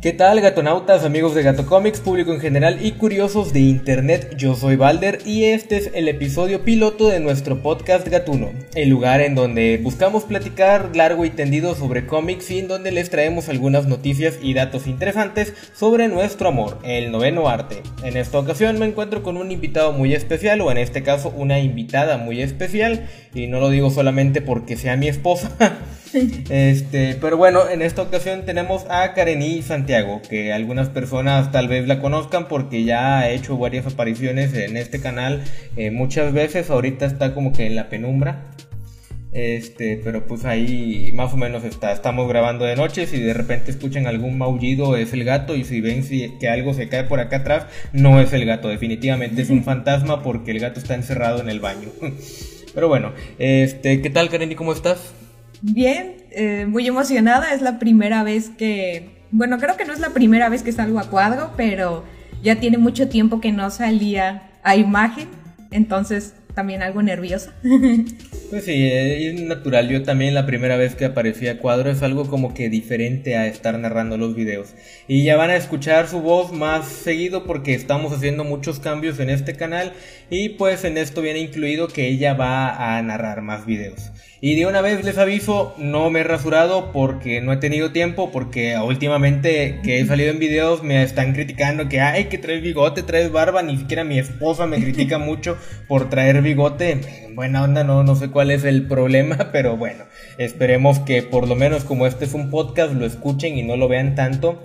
¿Qué tal gatonautas, amigos de Gato Comics, público en general y curiosos de internet? Yo soy Balder y este es el episodio piloto de nuestro podcast Gatuno, el lugar en donde buscamos platicar largo y tendido sobre cómics y en donde les traemos algunas noticias y datos interesantes sobre nuestro amor, el noveno arte. En esta ocasión me encuentro con un invitado muy especial o en este caso una invitada muy especial y no lo digo solamente porque sea mi esposa. Este, pero bueno, en esta ocasión tenemos a Karení Santiago, que algunas personas tal vez la conozcan porque ya ha hecho varias apariciones en este canal eh, muchas veces. Ahorita está como que en la penumbra. Este, pero pues ahí más o menos está. Estamos grabando de noche. Si de repente escuchan algún maullido, es el gato. Y si ven que algo se cae por acá atrás, no es el gato. Definitivamente es un fantasma porque el gato está encerrado en el baño. Pero bueno, este, ¿qué tal, Kareni? ¿Cómo estás? Bien, eh, muy emocionada. Es la primera vez que. Bueno, creo que no es la primera vez que salgo a cuadro, pero ya tiene mucho tiempo que no salía a imagen. Entonces, también algo nerviosa. Pues sí, es natural. Yo también la primera vez que aparecí a cuadro es algo como que diferente a estar narrando los videos. Y ya van a escuchar su voz más seguido porque estamos haciendo muchos cambios en este canal y pues en esto viene incluido que ella va a narrar más videos. Y de una vez les aviso, no me he rasurado porque no he tenido tiempo, porque últimamente que he salido en videos me están criticando que, ay, que traes bigote, traes barba, ni siquiera mi esposa me critica mucho por traer bigote. Buena onda, no, no sé cuál es el problema, pero bueno, esperemos que por lo menos como este es un podcast lo escuchen y no lo vean tanto.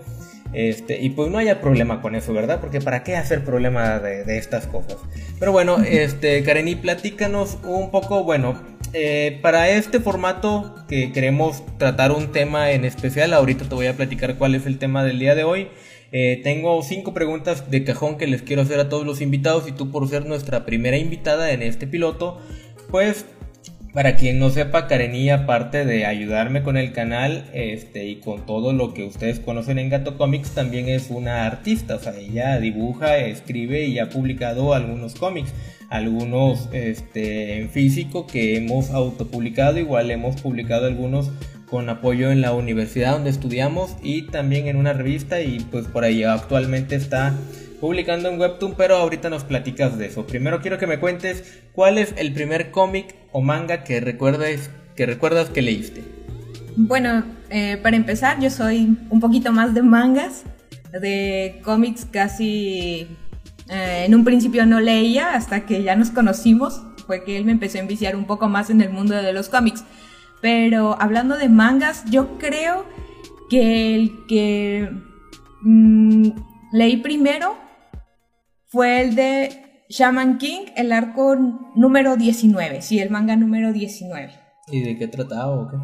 Este, y pues no haya problema con eso, ¿verdad? Porque para qué hacer problema de, de estas cosas. Pero bueno, este, Kareni, platícanos un poco, bueno, eh, para este formato que queremos tratar un tema en especial, ahorita te voy a platicar cuál es el tema del día de hoy. Eh, tengo cinco preguntas de cajón que les quiero hacer a todos los invitados y tú por ser nuestra primera invitada en este piloto, pues para quien no sepa, Karení, aparte de ayudarme con el canal este, y con todo lo que ustedes conocen en Gato Comics, también es una artista. O sea, ella dibuja, escribe y ha publicado algunos cómics algunos este, en físico que hemos autopublicado, igual hemos publicado algunos con apoyo en la universidad donde estudiamos y también en una revista y pues por ahí actualmente está publicando en Webtoon, pero ahorita nos platicas de eso. Primero quiero que me cuentes cuál es el primer cómic o manga que recuerdes que recuerdas que leíste. Bueno, eh, para empezar, yo soy un poquito más de mangas, de cómics casi eh, en un principio no leía hasta que ya nos conocimos, fue que él me empezó a enviciar un poco más en el mundo de los cómics. Pero hablando de mangas, yo creo que el que mm, leí primero fue el de Shaman King, el arco número 19, sí, el manga número 19. ¿Y de qué trataba o qué?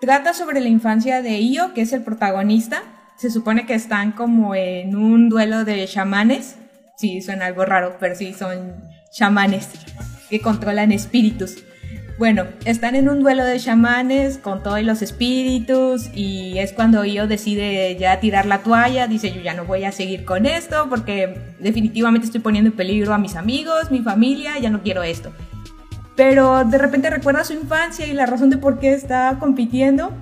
Trata sobre la infancia de Io, que es el protagonista. Se supone que están como en un duelo de chamanes sí suena algo raro, pero sí son chamanes que controlan espíritus. Bueno, están en un duelo de chamanes con todos los espíritus y es cuando yo decide ya tirar la toalla, dice yo ya no voy a seguir con esto porque definitivamente estoy poniendo en peligro a mis amigos, mi familia, ya no quiero esto. Pero de repente recuerda su infancia y la razón de por qué está compitiendo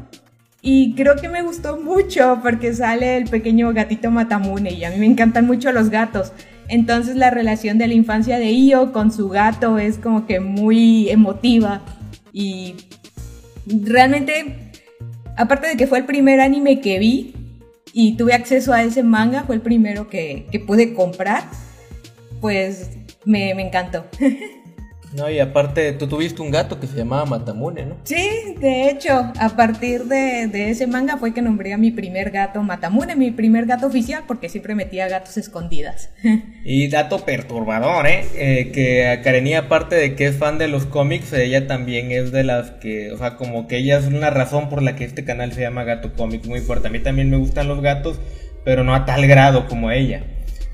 y creo que me gustó mucho porque sale el pequeño gatito Matamune y a mí me encantan mucho los gatos. Entonces la relación de la infancia de Io con su gato es como que muy emotiva y realmente, aparte de que fue el primer anime que vi y tuve acceso a ese manga, fue el primero que, pude comprar, pues me encantó. No, y aparte, tú tuviste un gato que se llamaba Matamune, ¿no? Sí, de hecho, a partir de, ese manga fue que nombré a mi primer gato Matamune, mi primer gato oficial, porque siempre metía gatos escondidas. Y dato perturbador, ¿eh? eh que a Karenia, aparte de que es fan de los cómics, ella también es de las que, o sea, como que ella es una razón por la que este canal se llama Gato Comics muy fuerte. A mí también me gustan los gatos, pero no a tal grado como ella.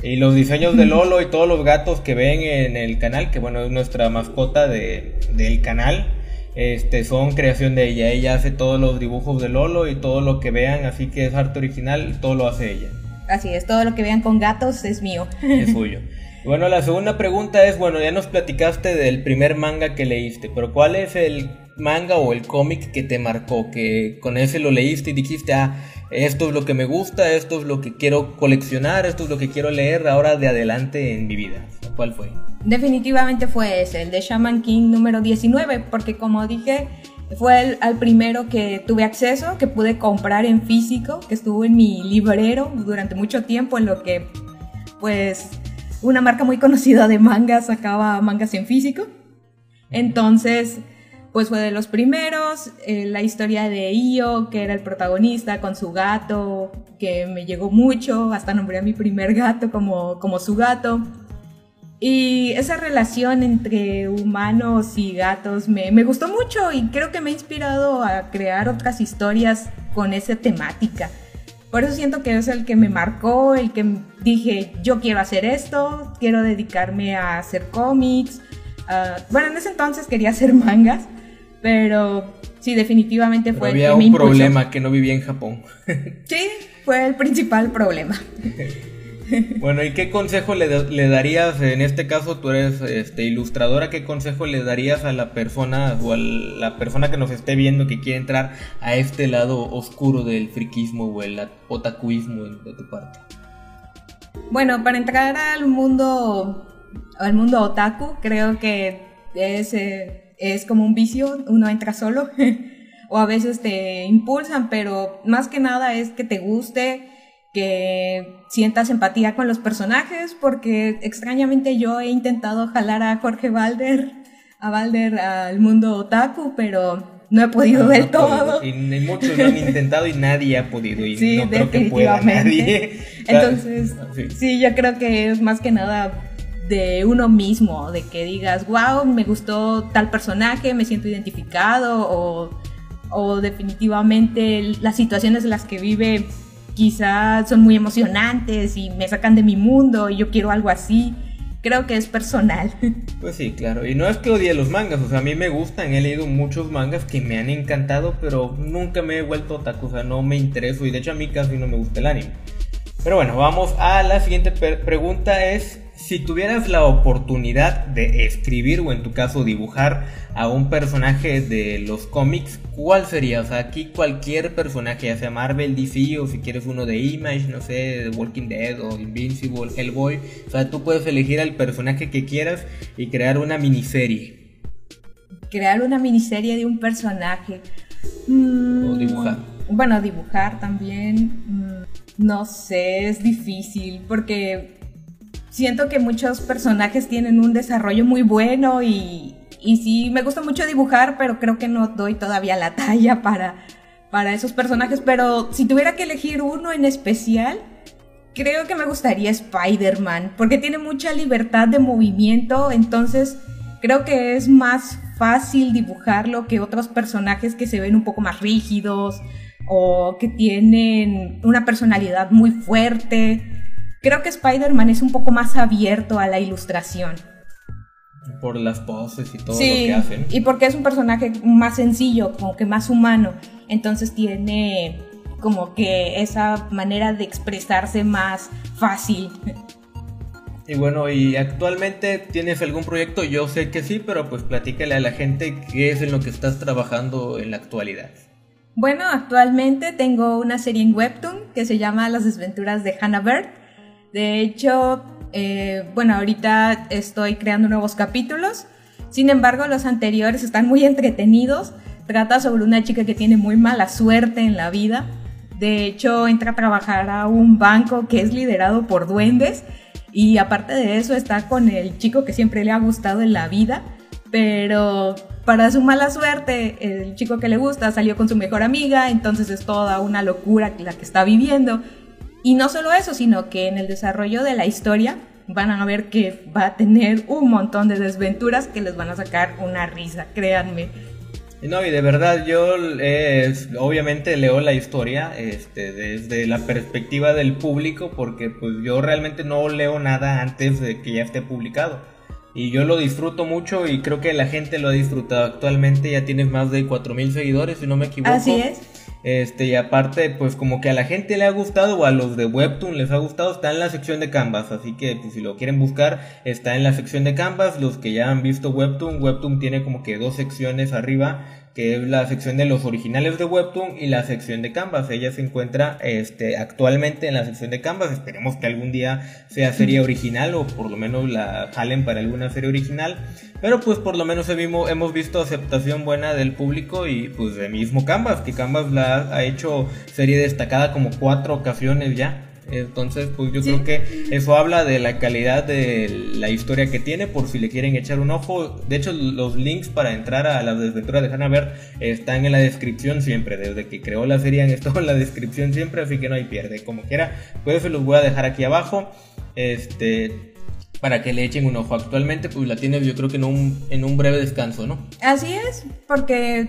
Y los diseños de Lolo y todos los gatos que ven en el canal, que bueno, es nuestra mascota de, del canal, este, son creación de ella. Ella hace todos los dibujos de Lolo y todo lo que vean, así que es arte original, todo lo hace ella. Así es, todo lo que vean con gatos es mío. Es suyo. Bueno, la segunda pregunta es, bueno, ya nos platicaste del primer manga que leíste, pero ¿cuál es el manga o el cómic que te marcó? Que con ese lo leíste y dijiste, ah, esto es lo que me gusta, esto es lo que quiero coleccionar, esto es lo que quiero leer ahora de adelante en mi vida. ¿Cuál fue? Definitivamente fue ese, el de Shaman King número 19, porque como dije, fue el, al primero que tuve acceso, que pude comprar en físico, que estuvo en mi librero durante mucho tiempo, en lo que, pues, una marca muy conocida de mangas sacaba mangas en físico. Entonces, pues fue de los primeros, eh, la historia de Io, que era el protagonista, con su gato, que me llegó mucho, hasta nombré a mi primer gato como, como su gato. Y esa relación entre humanos y gatos me, me, gustó mucho y creo que me ha inspirado a crear otras historias con esa temática. Por eso siento que es el que me marcó, el que dije, yo quiero hacer esto, quiero dedicarme a hacer cómics. Uh, bueno, en ese entonces quería hacer mangas, pero sí, definitivamente fue... Pero había un problema que no vivía en Japón. sí, fue el principal problema. Bueno, ¿y qué consejo le, darías, en este caso tú eres este, ilustradora, qué consejo le darías a la persona o a la persona que nos esté viendo que quiere entrar a este lado oscuro del friquismo o el otakuismo de tu parte? Bueno, para entrar al mundo, al mundo otaku, creo que es, eh, es como un vicio, uno entra solo o a veces te impulsan, pero más que nada es que te guste que sientas empatía con los personajes, porque extrañamente yo he intentado jalar a Jorge Valder, a Valder al mundo otaku, pero no he podido del todo. Y muchos lo han intentado y nadie ha podido. Y sí, no creo que pueda nadie. Entonces, ah, sí. yo creo que es más que nada de uno mismo, de que digas, wow, me gustó tal personaje, me siento identificado, o, definitivamente las situaciones en las que vive quizás son muy emocionantes y me sacan de mi mundo y yo quiero algo así. Creo que es personal. Pues sí, claro. Y no es que odie los mangas, o sea, a mí me gustan, he leído muchos mangas que me han encantado, pero nunca me he vuelto otaku, o sea, no me intereso y de hecho a mí casi no me gusta el anime. Pero bueno, vamos a la siguiente pregunta es si tuvieras la oportunidad de escribir o en tu caso dibujar a un personaje de los cómics, ¿cuál sería? O sea, aquí cualquier personaje, ya sea Marvel, DC o si quieres uno de Image, no sé, Walking Dead o Invincible, Hellboy, o sea, tú puedes elegir al personaje que quieras y crear una miniserie. Crear una miniserie de un personaje. O dibujar. Mm, bueno, dibujar también. Mm, no sé, es difícil porque siento que muchos personajes tienen un desarrollo muy bueno y, y sí, me gusta mucho dibujar, pero creo que no doy todavía la talla para, para esos personajes. Pero si tuviera que elegir uno en especial, creo que me gustaría Spider-Man, porque tiene mucha libertad de movimiento, entonces creo que es más fácil dibujarlo que otros personajes que se ven un poco más rígidos o que tienen una personalidad muy fuerte. Creo que Spider-Man es un poco más abierto a la ilustración. Por las poses y todo lo que hacen. Y porque es un personaje más sencillo, como que más humano. Entonces tiene como que esa manera de expresarse más fácil. Y bueno, ¿y actualmente tienes algún proyecto? Yo sé que sí, pero pues platícale a la gente qué es en lo que estás trabajando en la actualidad. Bueno, actualmente tengo una serie en Webtoon que se llama Las desventuras de Hannah Bird de hecho, eh, bueno, ahorita estoy creando nuevos capítulos. Sin embargo, los anteriores están muy entretenidos. Trata sobre una chica que tiene muy mala suerte en la vida. De hecho, entra a trabajar a un banco que es liderado por duendes. Y aparte de eso, está con el chico que siempre le ha gustado en la vida. Pero para su mala suerte, el chico que le gusta salió con su mejor amiga. Entonces es toda una locura la que está viviendo. Y no solo eso, sino que en el desarrollo de la historia van a ver que va a tener un montón de desventuras que les van a sacar una risa, créanme. No, y de verdad yo eh, obviamente leo la historia este, desde la perspectiva del público porque pues yo realmente no leo nada antes de que ya esté publicado. Y yo lo disfruto mucho y creo que la gente lo ha disfrutado. Actualmente ya tienes más de 4.000 seguidores, si no me equivoco. Así es. Este, y aparte, pues como que a la gente le ha gustado o a los de Webtoon les ha gustado, está en la sección de Canvas. Así que pues, si lo quieren buscar, está en la sección de Canvas. Los que ya han visto Webtoon, Webtoon tiene como que dos secciones arriba que es la sección de los originales de Webtoon y la sección de Canvas. Ella se encuentra este, actualmente en la sección de Canvas. Esperemos que algún día sea serie original o por lo menos la jalen para alguna serie original. Pero pues por lo menos hemos visto aceptación buena del público y pues de mismo Canvas, que Canvas la ha hecho serie destacada como cuatro ocasiones ya. Entonces, pues yo creo que eso habla de la calidad de la historia que tiene, por si le quieren echar un ojo. De hecho, los links para entrar a la desventura de Hannah están en la descripción siempre. Desde que creó la serie han estado en la descripción siempre, así que no hay pierde. Como quiera, pues se los voy a dejar aquí abajo. Este, para que le echen un ojo. Actualmente, pues la tiene yo creo que en un, en un breve descanso, ¿no? Así es, porque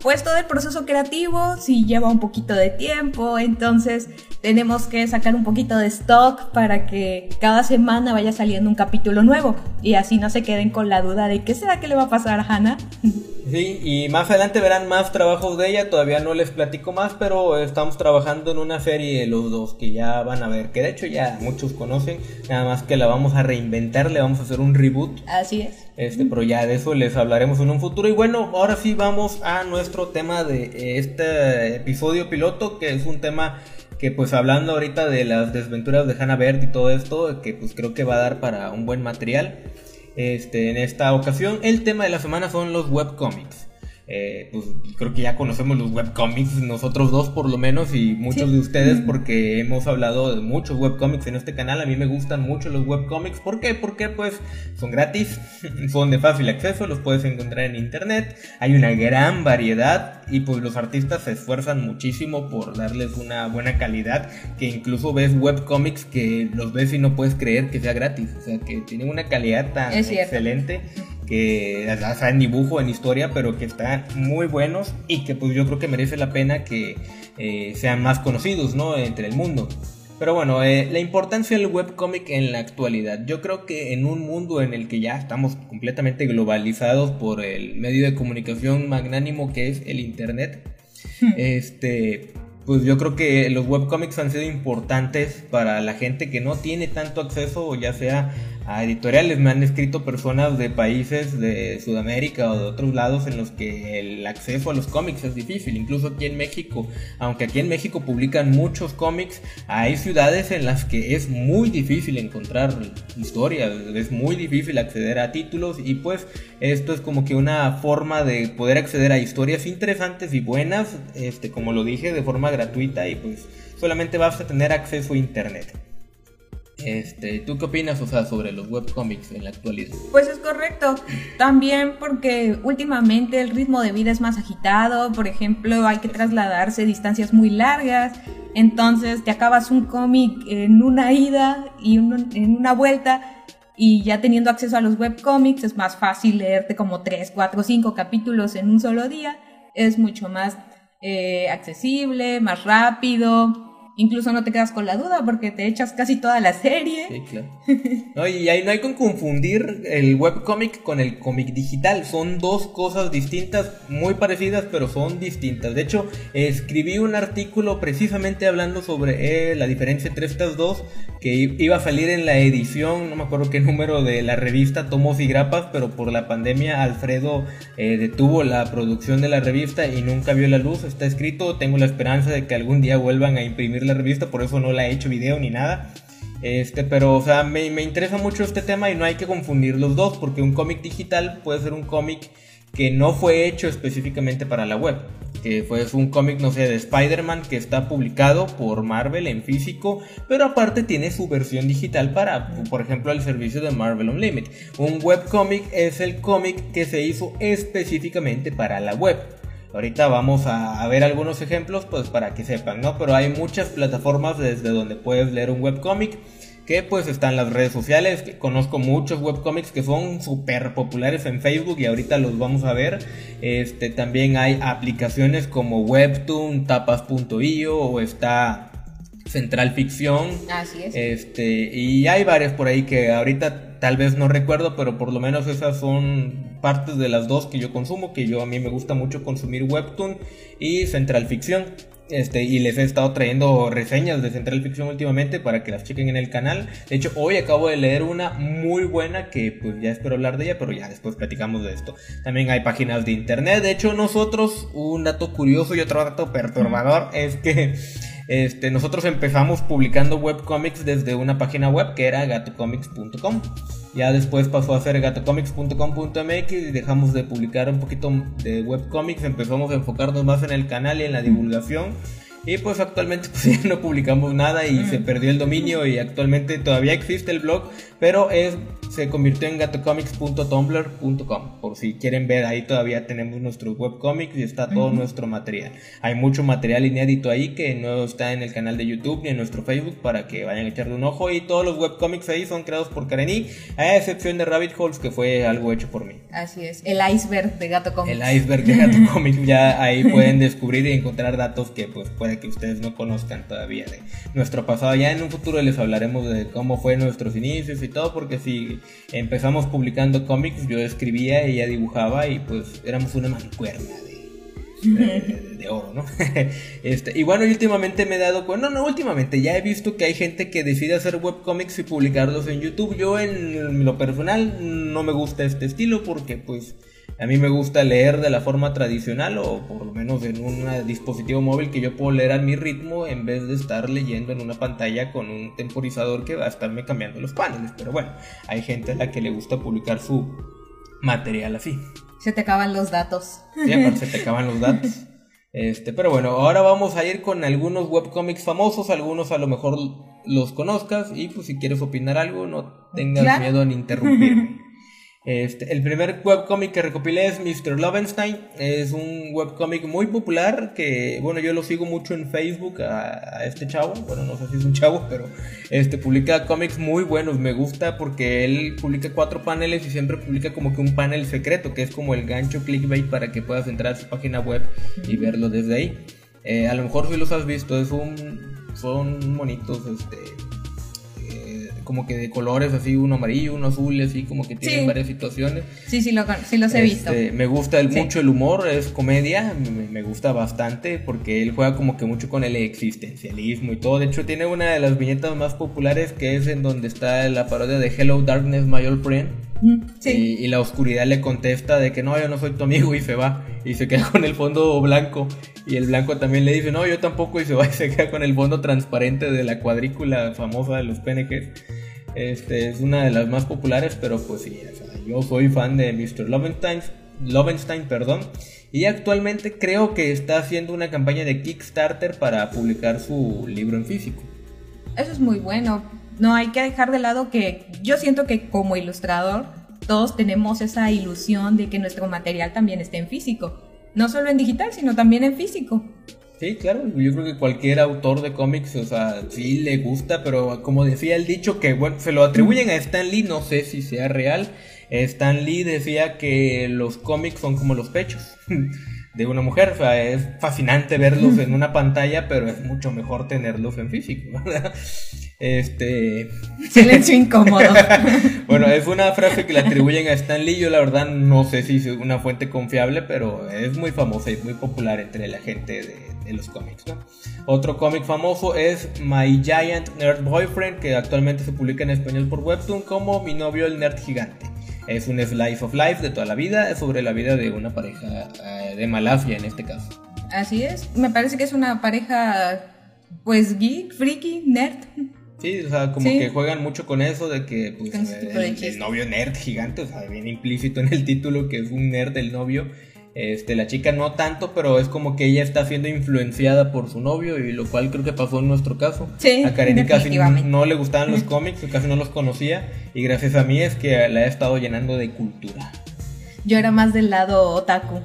pues todo el proceso creativo sí lleva un poquito de tiempo, entonces tenemos que sacar un poquito de stock para que cada semana vaya saliendo un capítulo nuevo y así no se queden con la duda de qué será que le va a pasar a Hannah. Sí, y más adelante verán más trabajos de ella, todavía no les platico más, pero estamos trabajando en una serie los dos que ya van a ver, que de hecho ya muchos conocen, nada más que la vamos a reinventar, le vamos a hacer un reboot. Así es. Este, pero ya de eso les hablaremos en un futuro. Y bueno, ahora sí vamos a nuestro tema de este episodio piloto, que es un tema que pues hablando ahorita de las desventuras de Hannah Bert y todo esto, que pues creo que va a dar para un buen material. Este, en esta ocasión el tema de la semana son los webcomics. Eh, pues creo que ya conocemos los webcomics, nosotros dos por lo menos, y muchos de ustedes, porque hemos hablado de muchos webcomics en este canal. A mí me gustan mucho los webcomics. ¿Por qué? Porque pues son gratis, son de fácil acceso, los puedes encontrar en internet. Hay una gran variedad y pues los artistas se esfuerzan muchísimo por darles una buena calidad. Que incluso ves webcomics que los ves y no puedes creer que sea gratis. O sea, que tienen una calidad tan excelente que ya en dibujo, en historia, pero que están muy buenos y que pues yo creo que merece la pena que eh, sean más conocidos, ¿no? Entre el mundo. Pero bueno, eh, la importancia del webcomic en la actualidad. Yo creo que en un mundo en el que ya estamos completamente globalizados por el medio de comunicación magnánimo que es el Internet, hmm. este, pues yo creo que los webcomics han sido importantes para la gente que no tiene tanto acceso, ya sea a editoriales. Me han escrito personas de países de Sudamérica o de otros lados en los que el acceso a los cómics es difícil. Incluso aquí en México, aunque aquí en México publican muchos cómics, hay ciudades en las que es muy difícil encontrar historias, es muy difícil acceder a títulos y pues esto es como que una forma de poder acceder a historias interesantes y buenas, este, como lo dije, de forma gratuita y pues solamente vas a tener acceso a internet. Este, ¿Tú qué opinas, o sea, sobre los webcomics en la actualidad? Pues es correcto. También porque últimamente el ritmo de vida es más agitado. Por ejemplo, hay que trasladarse distancias muy largas. Entonces te acabas un cómic en una ida y en una vuelta. Y ya teniendo acceso a los webcomics es más fácil leerte como 3, 4, 5 capítulos en un solo día. Es mucho más eh, accesible, más rápido incluso no te quedas con la duda porque te echas casi toda la serie. Sí, claro. y ahí no hay que confundir el webcomic con el cómic digital. Son dos cosas distintas, muy parecidas, pero son distintas. De hecho, escribí un artículo precisamente hablando sobre eh, la diferencia entre estas dos, que iba a salir en la edición, no me acuerdo qué número de la revista Tomos y Grapas, pero por la pandemia Alfredo eh, detuvo la producción de la revista y nunca vio la luz. Está escrito, tengo la esperanza de que algún día vuelvan a imprimir la revista, por eso no la he hecho video ni nada. Este, pero, o sea, me, me interesa mucho este tema y no hay que confundir los dos, porque un cómic digital puede ser un cómic que no fue hecho específicamente para la web. Que fue un cómic, no sé, de Spider-Man que está publicado por Marvel en físico, pero aparte tiene su versión digital para, por ejemplo, el servicio de Marvel Unlimited. Un webcomic es el cómic que se hizo específicamente para la web. Ahorita vamos a, ver algunos ejemplos pues para que sepan, ¿no? Pero hay muchas plataformas desde donde puedes leer un webcómic que pues están las redes sociales, que conozco muchos webcomics que son súper populares en Facebook y ahorita los vamos a ver. Este, también hay aplicaciones como Webtoon, tapas.io o está Central Ficción. Así es. Este, y hay varias por ahí que ahorita tal vez no recuerdo, pero por lo menos esas son partes de las dos que yo consumo, que yo a mí me gusta mucho consumir Webtoon y Central Ficción. Este, y les he estado trayendo reseñas de Central Ficción últimamente para que las chequen en el canal. De hecho, hoy acabo de leer una muy buena que pues ya espero hablar de ella, pero ya después platicamos de esto. También hay páginas de internet. De hecho, nosotros, un dato curioso y otro dato perturbador es que este, nosotros empezamos publicando webcomics desde una página web que era gatocomics.com. Ya después pasó a ser gatocomics.com.mx y dejamos de publicar un poquito de webcomics, empezamos a enfocarnos más en el canal y en la divulgación. Y pues actualmente pues ya no publicamos nada y se perdió el dominio y actualmente todavía existe el blog, pero es, se convirtió en gatocomics.tumblr.com. Por si quieren ver, ahí todavía tenemos nuestros webcomics y está todo nuestro material. Hay mucho material inédito ahí que no está en el canal de YouTube ni en nuestro Facebook para que vayan a echarle un ojo. Y todos los webcomics ahí son creados por Kareni, a excepción de Rabbit Holes que fue algo hecho por mí. Así es, el iceberg de Gato Comics. El iceberg de Gato Comics, ya ahí pueden descubrir y encontrar datos que pues puede que ustedes no conozcan todavía de nuestro pasado. Ya en un futuro les hablaremos de cómo fue nuestros inicios y todo, porque si empezamos publicando cómics, yo escribía y ella dibujaba y pues éramos una mancuerna de, de, oro, ¿no? este, y bueno, últimamente me he dado cuenta, no, no, últimamente ya he visto que hay gente que decide hacer webcomics y publicarlos en YouTube. Yo en lo personal no me gusta este estilo porque pues a mí me gusta leer de la forma tradicional o por lo menos en un dispositivo móvil que yo puedo leer a mi ritmo en vez de estar leyendo en una pantalla con un temporizador que va a estarme cambiando los paneles. Pero bueno, hay gente a la que le gusta publicar su material así. Se te acaban los datos. Sí, aparte se te acaban los datos. Este, pero bueno, ahora vamos a ir con algunos webcomics famosos, algunos a lo mejor los conozcas y pues si quieres opinar algo no tengas miedo en interrumpirme. Este, el primer webcómic que recopilé es Mr. Lovenstein. Es un webcómic muy popular que, bueno, yo lo sigo mucho en Facebook a, a este chavo. Bueno, no sé si es un chavo, pero este publica cómics muy buenos. Me gusta porque él publica cuatro paneles y siempre publica como que un panel secreto, que es como el gancho clickbait para que puedas entrar a su página web y verlo desde ahí. Eh, a lo mejor si los has visto, es un, son monitos, este, como que de colores así, uno amarillo, uno azul, así como que tienen Sí. varias situaciones. Sí, sí, lo, sí los he visto. Este, me gusta el- Sí. mucho el humor, es comedia, me, me gusta bastante porque él juega como que mucho con el existencialismo y todo. De hecho, tiene una de las viñetas más populares que es en donde está la parodia de Hello Darkness, My Old Friend. Mm, Sí. Y, y la oscuridad le contesta de que no, yo no soy tu amigo y se va. Y se queda con el fondo blanco. Y el blanco también le dice, no, yo tampoco y se va y se queda con el fondo transparente de la cuadrícula famosa de los PNGs. Este es una de las más populares, pero pues sí, yo soy fan de Mr. Lovenstein, Lovenstein, perdón. Y actualmente creo que está haciendo una campaña de Kickstarter para publicar su libro en físico. Eso es muy bueno. No hay que dejar de lado que yo siento que como ilustrador todos tenemos esa ilusión de que nuestro material también esté en físico. No solo en digital, sino también en físico. Sí, claro, yo creo que cualquier autor de cómics, o sea, sí le gusta, pero como decía el dicho que, bueno, se lo atribuyen a Stan Lee, no sé si sea real. Stan Lee decía que los cómics son como los pechos de una mujer, o sea, es fascinante verlos en una pantalla, pero es mucho mejor tenerlos en físico, ¿verdad? Este... Silencio incómodo. Bueno, es una frase que le atribuyen a Stan Lee. Yo la verdad no sé si es una fuente confiable, pero es muy famosa y muy popular entre la gente de, de los cómics. ¿no? Otro cómic famoso es My Giant Nerd Boyfriend, que actualmente se publica en español por Webtoon como Mi novio el nerd gigante. Es un slice of life de toda la vida, es sobre la vida de una pareja eh, de Malafia en este caso. Así es. Me parece que es una pareja, pues, geek, freaky, nerd. Sí, o sea, como Sí. que juegan mucho con eso de que pues, el, el novio nerd gigante, o sea, viene implícito en el título que es un nerd el novio. Este, la chica no tanto, pero es como que ella está siendo influenciada por su novio y lo cual creo que pasó en nuestro caso. Sí, a Karen casi no le gustaban los cómics, casi no los conocía y gracias a mí es que la he estado llenando de cultura. Yo era más del lado otaku.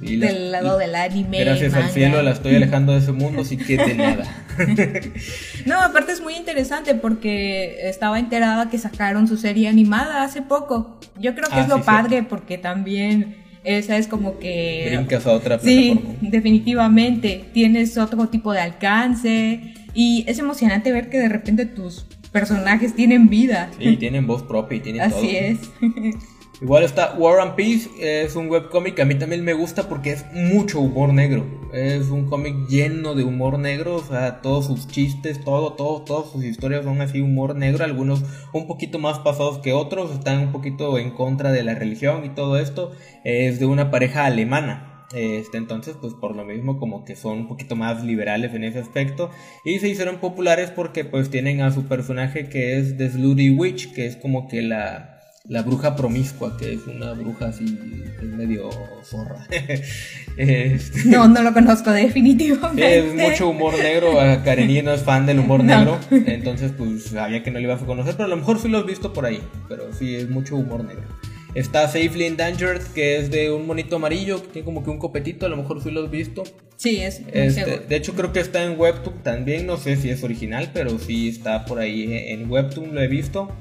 Y la- del lado del anime. Gracias al cielo la estoy alejando de ese mundo, así que de nada. No, aparte es muy interesante porque estaba enterada que sacaron su serie animada hace poco. Yo creo que Ah, es lo sí, padre porque también esa es como que... Brincas a otra Sí, definitivamente. Tienes otro tipo de alcance. Y es emocionante ver que de repente tus personajes tienen vida. Sí, tienen voz propia y tienen Así todo. es. Igual está War and Peace, es un webcómic que a mí también me gusta porque es mucho humor negro. Es un cómic lleno de humor negro, o sea, todos sus chistes, todo, todo, todas sus historias son así humor negro, algunos un poquito más pasados que otros, están un poquito en contra de la religión y todo esto. Es de una pareja alemana. Este, entonces, pues por lo mismo como que son un poquito más liberales en ese aspecto y se hicieron populares porque pues tienen a su personaje que es The Slutty Witch, que es como que la, la bruja promiscua, que es una bruja así es medio zorra. Este, No, no lo conozco definitivamente. es mucho humor negro, a Karenina no es fan del humor No. negro, entonces pues sabía que no le ibas a conocer, pero a lo mejor sí lo has visto por ahí, pero sí es mucho humor negro. Está Safely Endangered, que es de un monito amarillo, que tiene como que un copetito, a lo mejor sí lo has visto. Sí, es Este, de hecho creo que está en Webtoon también, no sé si es original, pero sí está por ahí en Webtoon, lo he visto.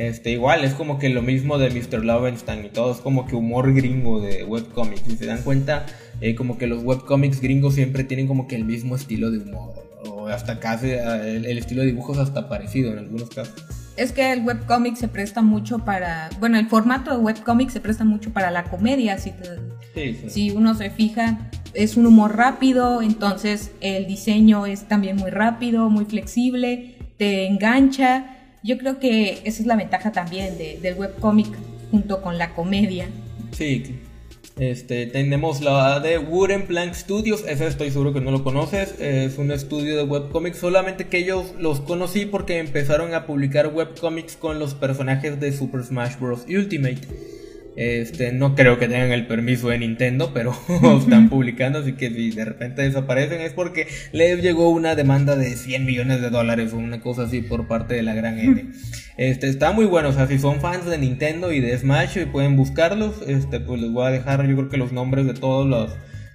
Este, igual, es como que lo mismo de Mr. Lovenstein y todo, es como que humor gringo de webcomics. Si se dan cuenta, eh, como que los webcomics gringos siempre tienen como que el mismo estilo de humor. O hasta casi eh, el, el estilo de dibujos hasta parecido en algunos casos. Es que el webcomic se presta mucho para. Bueno, el formato de webcomic se presta mucho para la comedia. Si, te- Sí, sí. si uno se fija, es un humor rápido, entonces el diseño es también muy rápido, muy flexible, te engancha. Yo creo que esa es la ventaja también de- del webcomic junto con la comedia. Sí, este, tenemos la de Wooden Plank Studios, ese estoy seguro que no lo conoces, es un estudio de webcomics, solamente que ellos los conocí porque empezaron a publicar webcomics con los personajes de Super Smash Bros. Ultimate. Este, no creo que tengan el permiso de Nintendo, pero están publicando, así que si de repente desaparecen es porque les llegó una demanda de 100 millones de dólares o una cosa así por parte de la gran N. Este, está muy bueno, o sea, si son fans de Nintendo y de Smash y pueden buscarlos, este, pues les voy a dejar yo creo que los nombres de todos los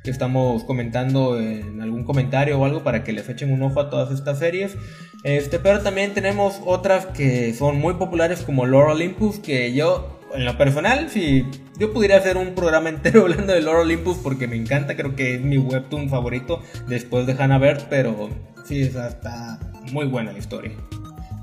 que estamos comentando en algún comentario o algo para que les echen un ojo a todas estas series. Este, pero también tenemos otras que son muy populares como Lore Olympus, que yo, en lo personal, si yo pudiera hacer un programa entero hablando de Lore Olympus porque me encanta, creo que es mi webtoon favorito después de Hannah Bert, pero sí, está muy buena la historia.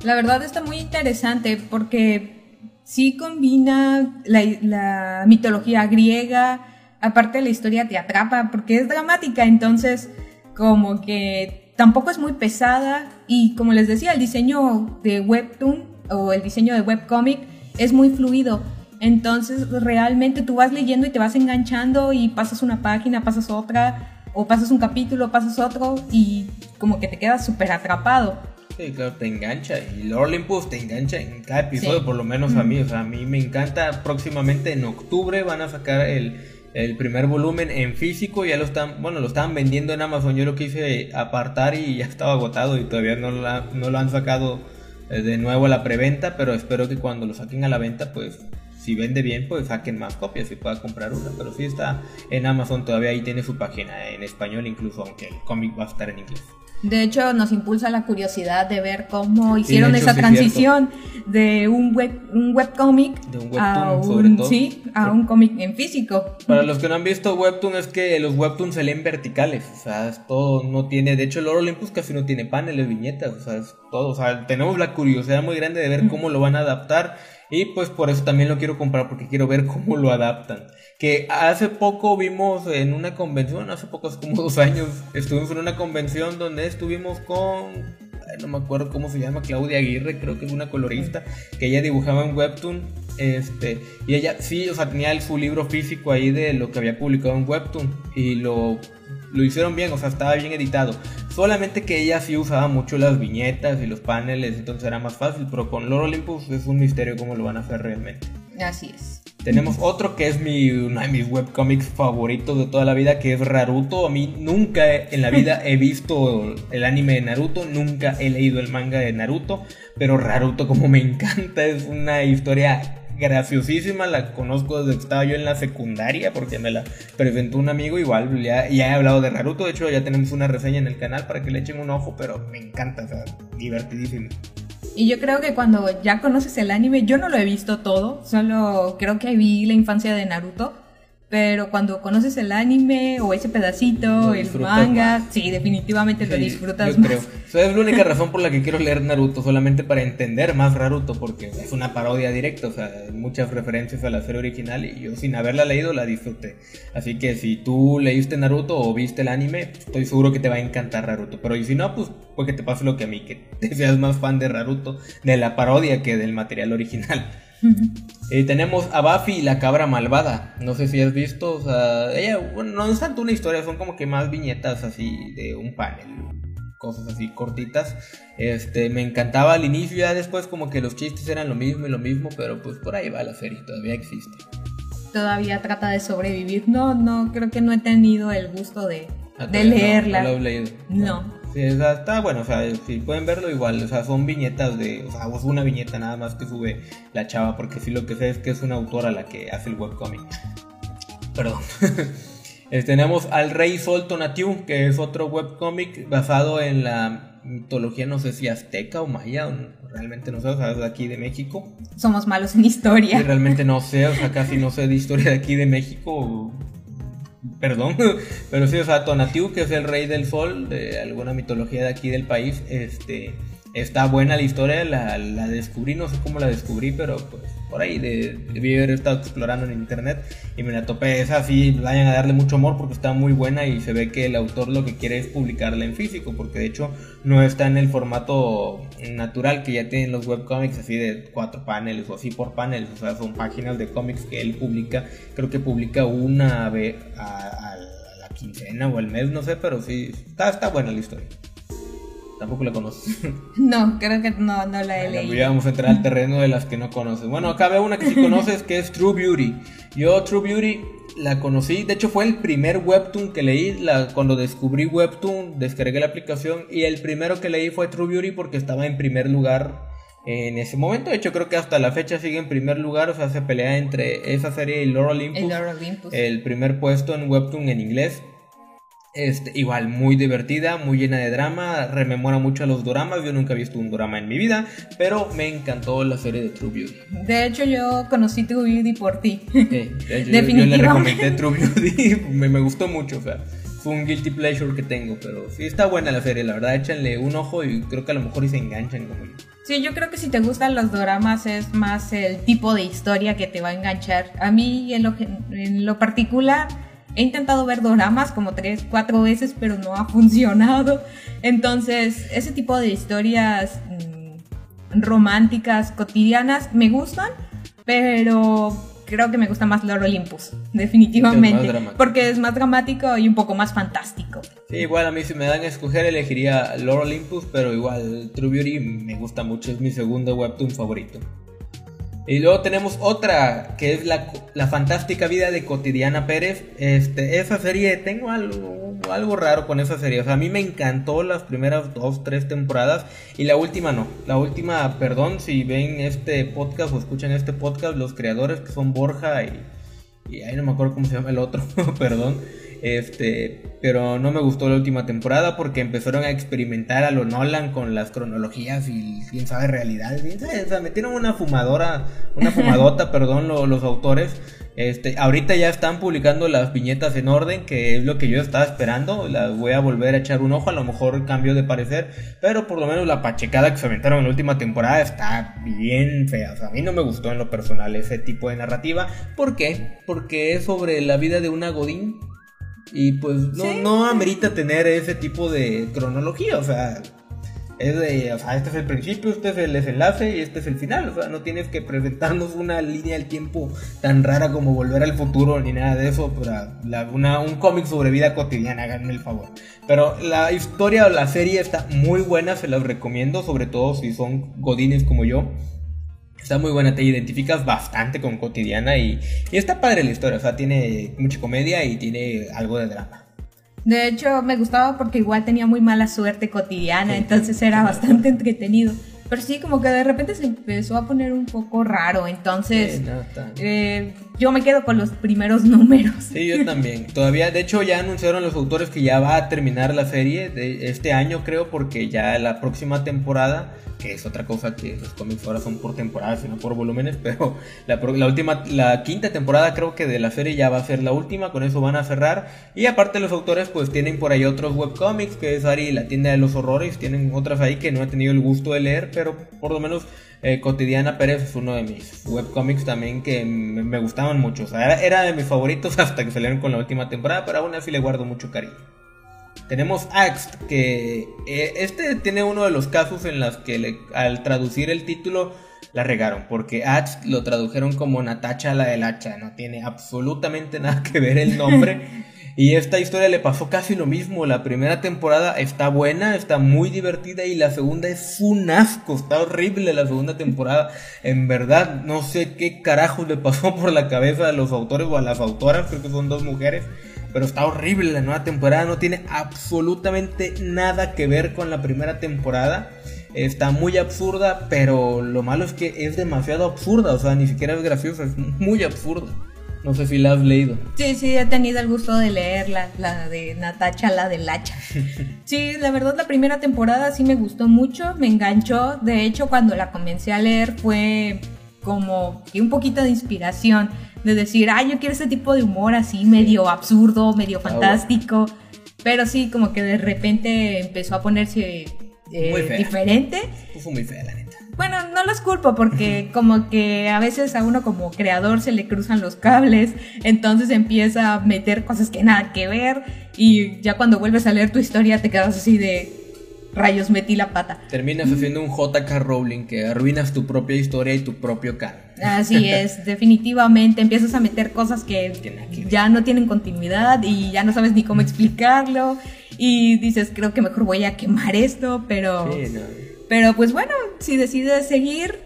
La verdad está muy interesante porque sí combina la, la mitología griega, aparte la historia te atrapa porque es dramática, entonces como que tampoco es muy pesada y como les decía, el diseño de webtoon o el diseño de webcomic es muy fluido. Entonces realmente tú vas leyendo y te vas enganchando y pasas una página, pasas otra, o pasas un capítulo, pasas otro y como que te quedas súper atrapado. Sí, claro, te engancha. Y Lord Olympus te engancha en cada episodio, Sí. por lo menos a mí. O sea, a mí me encanta. Próximamente en octubre van a sacar el, el primer volumen en físico. Ya lo están, bueno, lo estaban vendiendo en Amazon. Yo lo quise apartar y ya estaba agotado y todavía no lo, ha- no lo han sacado eh, de nuevo a la preventa. Pero espero que cuando lo saquen a la venta, pues si vende bien, pues saquen más copias y pueda comprar una. Pero sí está en Amazon todavía ahí tiene su página en español, incluso aunque el cómic va a estar en inglés. De hecho, nos impulsa la curiosidad de ver cómo hicieron hecho, esa sí transición de un web un webcomic De un a webtoon, sobre un todo. sí, a un cómic en físico. Para los que no han visto Webtoon es que los Webtoons se leen verticales, o sea, es todo no tiene, de hecho el Lord Olympus casi no tiene paneles, viñetas, o sea, es todo, o sea, tenemos la curiosidad muy grande de ver cómo lo van a adaptar y pues por eso también lo quiero comprar porque quiero ver cómo lo adaptan. Que hace poco vimos en una convención, hace poco, hace como dos años, estuvimos en una convención donde estuvimos con no me acuerdo cómo se llama, Claudia Aguirre, creo que es una colorista, que ella dibujaba en Webtoon, este, y ella sí, o sea, tenía su libro físico ahí de lo que había publicado en Webtoon, y lo, lo hicieron bien, o sea, estaba bien editado, solamente que ella sí usaba mucho las viñetas y los paneles, entonces era más fácil, pero con Lord Olympus es un misterio cómo lo van a hacer realmente. Así es. Tenemos otro que es mi, uno de mis webcomics favoritos de toda la vida, que es Naruto. A mí nunca en la vida he visto el anime de Naruto, nunca he leído el manga de Naruto, pero Naruto como me encanta, es una historia graciosísima, la conozco desde que estaba yo en la secundaria porque me la presentó un amigo, igual ya, ya he hablado de Naruto, de hecho ya tenemos una reseña en el canal para que le echen un ojo, pero me encanta, o sea, divertidísimo. Y yo creo que cuando ya conoces el anime, yo no lo he visto todo, solo creo que vi la infancia de Naruto, pero cuando conoces el anime o ese pedacito, Lo el manga, más. sí, definitivamente lo Sí, disfrutas yo más. creo. Esa es la única razón por la que quiero leer Naruto, solamente para entender más Naruto, porque es una parodia directa, o sea, muchas referencias a la serie original y yo sin haberla leído la disfruté. Así que si tú leíste Naruto o viste el anime, estoy seguro que te va a encantar Naruto. Pero y si no, pues pues que te pase lo que a mí, que te seas más fan de Naruto, de la parodia que del material original. Eh, tenemos a Buffy y la cabra malvada. No sé si has visto, o sea, ella, bueno, no es tanto una historia, son como que más viñetas así de un panel, cosas así cortitas. Este, me encantaba al inicio, ya después como que los chistes eran lo mismo y lo mismo, pero pues por ahí va la serie, todavía existe. Todavía trata de sobrevivir. No, no, creo que no he tenido el gusto de, Ah, de no, leerla. No, lo he leído. No. Sí, o sea, está bueno, o sea, si pueden verlo igual, o sea, son viñetas de, o sea, es una viñeta nada más que sube la chava, porque sí lo que sé es que es una autora la que hace el webcomic. Perdón. Eh, tenemos al Rey Sol Tonatiuh, que es otro webcomic basado en la mitología, no sé si azteca o maya, realmente no sé, o sea, es de aquí de México. Somos malos en Sí, historia. realmente no sé, o sea, casi no sé de historia de aquí de México. Perdón, pero sí, o sea, Tonatiuh, que es el rey del sol de alguna mitología de aquí del país, este, está buena la historia, la, la descubrí, no sé cómo la descubrí, pero pues por ahí de, debí haber estado explorando en internet y me la topé. Esa sí, vayan a darle mucho amor porque está muy buena y se ve que el autor lo que quiere es publicarla en físico, porque de hecho no está en el formato natural que ya tienen los webcomics así de cuatro paneles o así por paneles, o sea, son páginas de cómics que él publica, creo que publica una vez a, la quincena o al mes, no sé, pero sí, está, está buena la historia. Tampoco la conoces. No, creo que no, no la he Bueno, leído. ya vamos a entrar al terreno de las que no conoces. Bueno, acá veo una que sí conoces que es True Beauty. Yo True Beauty la conocí, de hecho fue el primer webtoon que leí, la, cuando descubrí webtoon descargué la aplicación y el primero que leí fue True Beauty porque estaba en primer lugar en ese momento. De hecho creo que hasta la fecha sigue en primer lugar, o sea, se pelea entre esa serie y Lord Olympus. El Olympus. El primer puesto en webtoon en inglés. Este, igual, muy divertida, muy llena de drama, rememora mucho a los doramas. Yo nunca he visto un drama en mi vida, pero me encantó la serie de True Beauty. De hecho, yo conocí True Beauty por ti. Sí, de hecho, yo- yo, le Definitivamente. recomendé True Beauty, me, me gustó mucho, o sea, fue un guilty pleasure que tengo, pero sí está buena la serie, la verdad, échanle un ojo y creo que a lo mejor y se enganchan como yo. Sí, yo creo que si te gustan los doramas es más el tipo de historia que te va a enganchar. A mí en lo, en lo particular he intentado ver doramas como tres, cuatro veces, pero no ha funcionado. Entonces, ese tipo de historias mm, románticas, cotidianas, me gustan, pero creo que me gusta más Lord Olympus, definitivamente. dramático. porque es más dramático y un poco más fantástico. Sí, igual a mí si me dan a escoger elegiría Lord Olympus, pero igual True Beauty me gusta mucho, es mi segundo webtoon favorito. Y luego tenemos otra, que es la, la fantástica vida de Cotidiana Pérez. Este, esa serie, tengo algo, algo raro con esa serie. O sea, a mí me encantó las primeras dos, tres temporadas y la última no. La última, perdón, si ven este podcast o escuchan este podcast, los creadores que son Borja y, y ahí no me acuerdo cómo se llama el otro, perdón. Este, pero no me gustó la última temporada porque empezaron a experimentar a lo Nolan con las cronologías y quién sabe realidades. quién sabe, O sea, metieron una fumadora, una fumadota, perdón, lo- los autores. Este, ahorita ya están publicando las viñetas en orden, que es lo que yo estaba esperando. Las voy a volver a echar un ojo, a lo mejor cambio de parecer, pero por lo menos la pachecada que se aventaron en la última temporada está bien fea. O sea, a mí no me gustó en lo personal ese tipo de narrativa. ¿Por qué? Porque es sobre la vida de una Godín. Y pues no, Sí. no amerita tener ese tipo de cronología, o sea, es de, o sea, este es el principio, este es el desenlace y este es el final, o sea, no tienes que presentarnos una línea del tiempo tan rara como volver al futuro ni nada de eso para la- una- un cómic sobre vida cotidiana, háganme el favor. Pero la historia o la serie está muy buena, se las recomiendo, sobre todo si son godines como yo. Está muy buena, te identificas bastante con cotidiana y, y está padre la historia, o sea, tiene mucha comedia y tiene algo de drama. De hecho, me gustaba porque igual tenía muy mala suerte cotidiana, Sí. entonces era bastante entretenido. Pero sí, como que de repente se empezó a poner un poco raro, entonces no, eh, yo me quedo con los primeros números. Sí, yo también. Todavía, de hecho, ya anunciaron los autores que ya va a terminar la serie de este año, creo, porque ya la próxima temporada, que es otra cosa que los cómics ahora son por temporadas y no por volúmenes, pero la, la, última, la quinta temporada creo que de la serie ya va a ser la última, con eso van a cerrar. Y aparte los autores pues tienen por ahí otros webcomics, que es Ari la tienda de los horrores, tienen otras ahí que no he tenido el gusto de leer, pero por lo menos eh, Cotidiana Pérez es uno de mis webcomics también que me, gustaban mucho. O era, de mis favoritos hasta que salieron con la última temporada, pero aún así le guardo mucho cariño. Tenemos Axt, que eh, este tiene uno de los casos en los que al traducir el título la regaron, porque Axt lo tradujeron como Natacha la del hacha, no tiene absolutamente nada que ver el nombre. Y esta historia le pasó casi lo mismo. La primera temporada está buena, está muy divertida y la segunda es un asco, está horrible la segunda temporada. En verdad, no sé qué carajo le pasó por la cabeza a los autores o a las autoras, creo que son dos mujeres. Pero está horrible la nueva temporada, no tiene absolutamente nada que ver con la primera temporada. Está muy absurda, pero lo malo es que es demasiado absurda, o sea, ni siquiera es graciosa, es muy absurda. No sé si la has leído. Sí, sí, he tenido el gusto de leerla, la de Natacha, la del hacha. Sí, la verdad la primera temporada sí me gustó mucho, me enganchó. De hecho, cuando la comencé a leer fue como un poquito de inspiración, de decir, ay, yo quiero ese tipo de humor así, medio absurdo, medio ah, fantástico. Pero sí, como que de repente empezó a ponerse eh, diferente. Fue muy fea, la. Bueno, no los culpo porque como que a veces a uno como creador se le cruzan los cables, entonces empieza a meter cosas que nada que ver y ya cuando vuelves a leer tu historia te quedas así de rayos metí la pata. Terminas haciendo un JK Rowling que arruinas tu propia historia y tu propio canon. Así es, definitivamente empiezas a meter cosas que ya no tienen continuidad y ya no sabes ni cómo explicarlo y dices, creo que mejor voy a quemar esto, pero... Sí, no pero pues bueno, si decides seguir,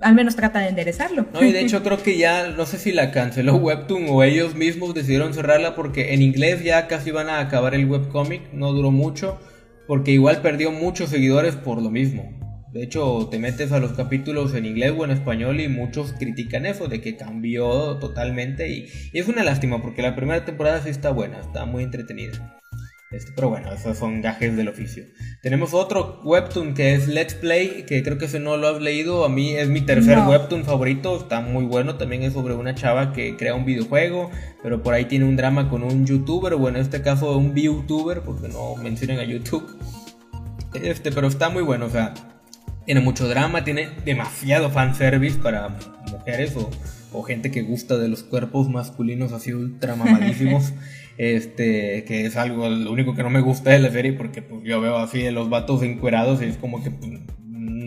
al menos trata de enderezarlo. No, y de hecho creo que ya, no sé si la canceló Webtoon o ellos mismos decidieron cerrarla porque en inglés ya casi van a acabar el webcomic, no duró mucho, porque igual perdió muchos seguidores por lo mismo. De hecho, te metes a los capítulos en inglés o en español y muchos critican eso, de que cambió totalmente y, y es una lástima porque la primera temporada sí está buena, está muy entretenida. Este, pero bueno, esos son gajes del oficio. Tenemos otro webtoon que es Let's Play, que creo que ese no lo has leído. A mí es mi tercer webtoon favorito, está muy bueno. También es sobre una chava que crea un videojuego, pero por ahí tiene un drama con un youtuber, bueno, en este caso un VTuber, porque no mencionan a YouTube. Este, pero está muy bueno, o sea, tiene mucho drama, tiene demasiado fanservice para mujeres o, o gente que gusta de los cuerpos masculinos así ultra mamadísimos. Este, que es algo, lo único que no me gusta de la serie, porque pues yo veo así de los vatos encuerados y es como que pues,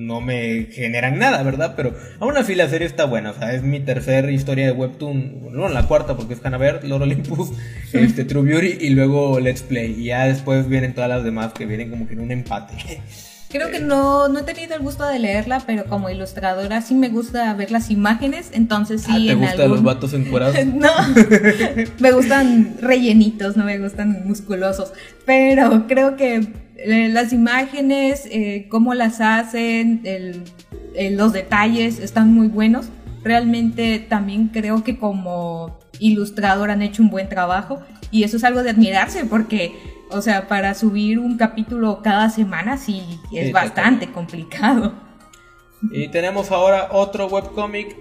no me generan nada, ¿verdad? Pero aún así la serie está buena, o sea, es mi tercera historia de Webtoon, no, la cuarta porque es Canaver, Lord Olympus, este, True Beauty y luego Let's Play. Y ya después vienen todas las demás que vienen como que en un empate. Creo que no, no he tenido el gusto de leerla, pero como ilustradora sí me gusta ver las imágenes, entonces sí. Ah, ¿Te gustan los vatos encuerados? no, me gustan rellenitos, no me gustan musculosos, pero creo que eh, las imágenes, eh, cómo las hacen, los detalles están muy buenos. Realmente también creo que como ilustrador han hecho un buen trabajo y eso es algo de admirarse porque o sea, para subir un capítulo cada semana sí es bastante complicado. Y tenemos ahora otro webcomic,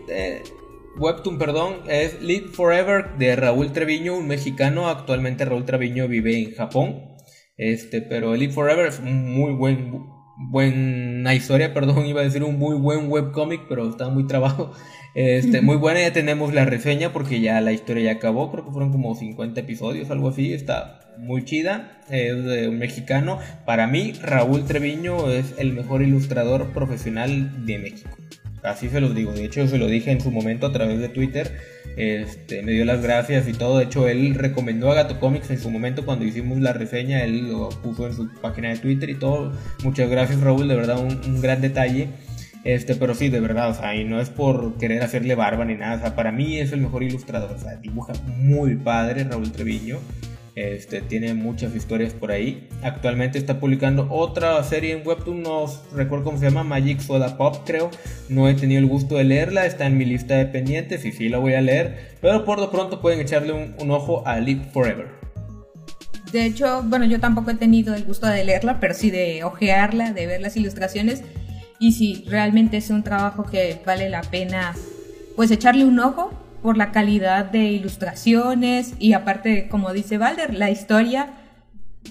webtoon, perdón, es Live Forever de Raúl Treviño, un mexicano. Actualmente Raúl Treviño vive en Japón. Este, pero Live Forever es un muy buen buena historia, perdón, iba a decir un muy buen webcomic, pero está muy trabajo. Este, muy buena, ya tenemos la reseña porque ya la historia ya acabó, creo que fueron como 50 episodios, algo así, está muy chida, es de un mexicano. Para mí, Raúl Treviño es el mejor ilustrador profesional de México. Así se los digo, de hecho se lo dije en su momento a través de Twitter, este, me dio las gracias y todo, de hecho él recomendó a Gato Comics en su momento cuando hicimos la reseña, él lo puso en su página de Twitter y todo, muchas gracias Raúl, de verdad un, un gran detalle. Este, pero sí, de verdad, o sea, y no es por querer hacerle barba ni nada, o sea, para mí es el mejor ilustrador, o sea, dibuja muy padre Raúl Treviño. Este, tiene muchas historias por ahí. Actualmente está publicando otra serie en Webtoon, no recuerdo cómo se llama, Magic Soda Pop creo. No he tenido el gusto de leerla, está en mi lista de pendientes y sí la voy a leer. Pero por lo pronto pueden echarle un, ojo a Live Forever. De hecho, bueno, yo tampoco he tenido el gusto de leerla, pero sí de ojearla, de ver las ilustraciones. Y sí, realmente es un trabajo que vale la pena pues echarle un ojo por la calidad de ilustraciones y aparte, como dice Valder, la historia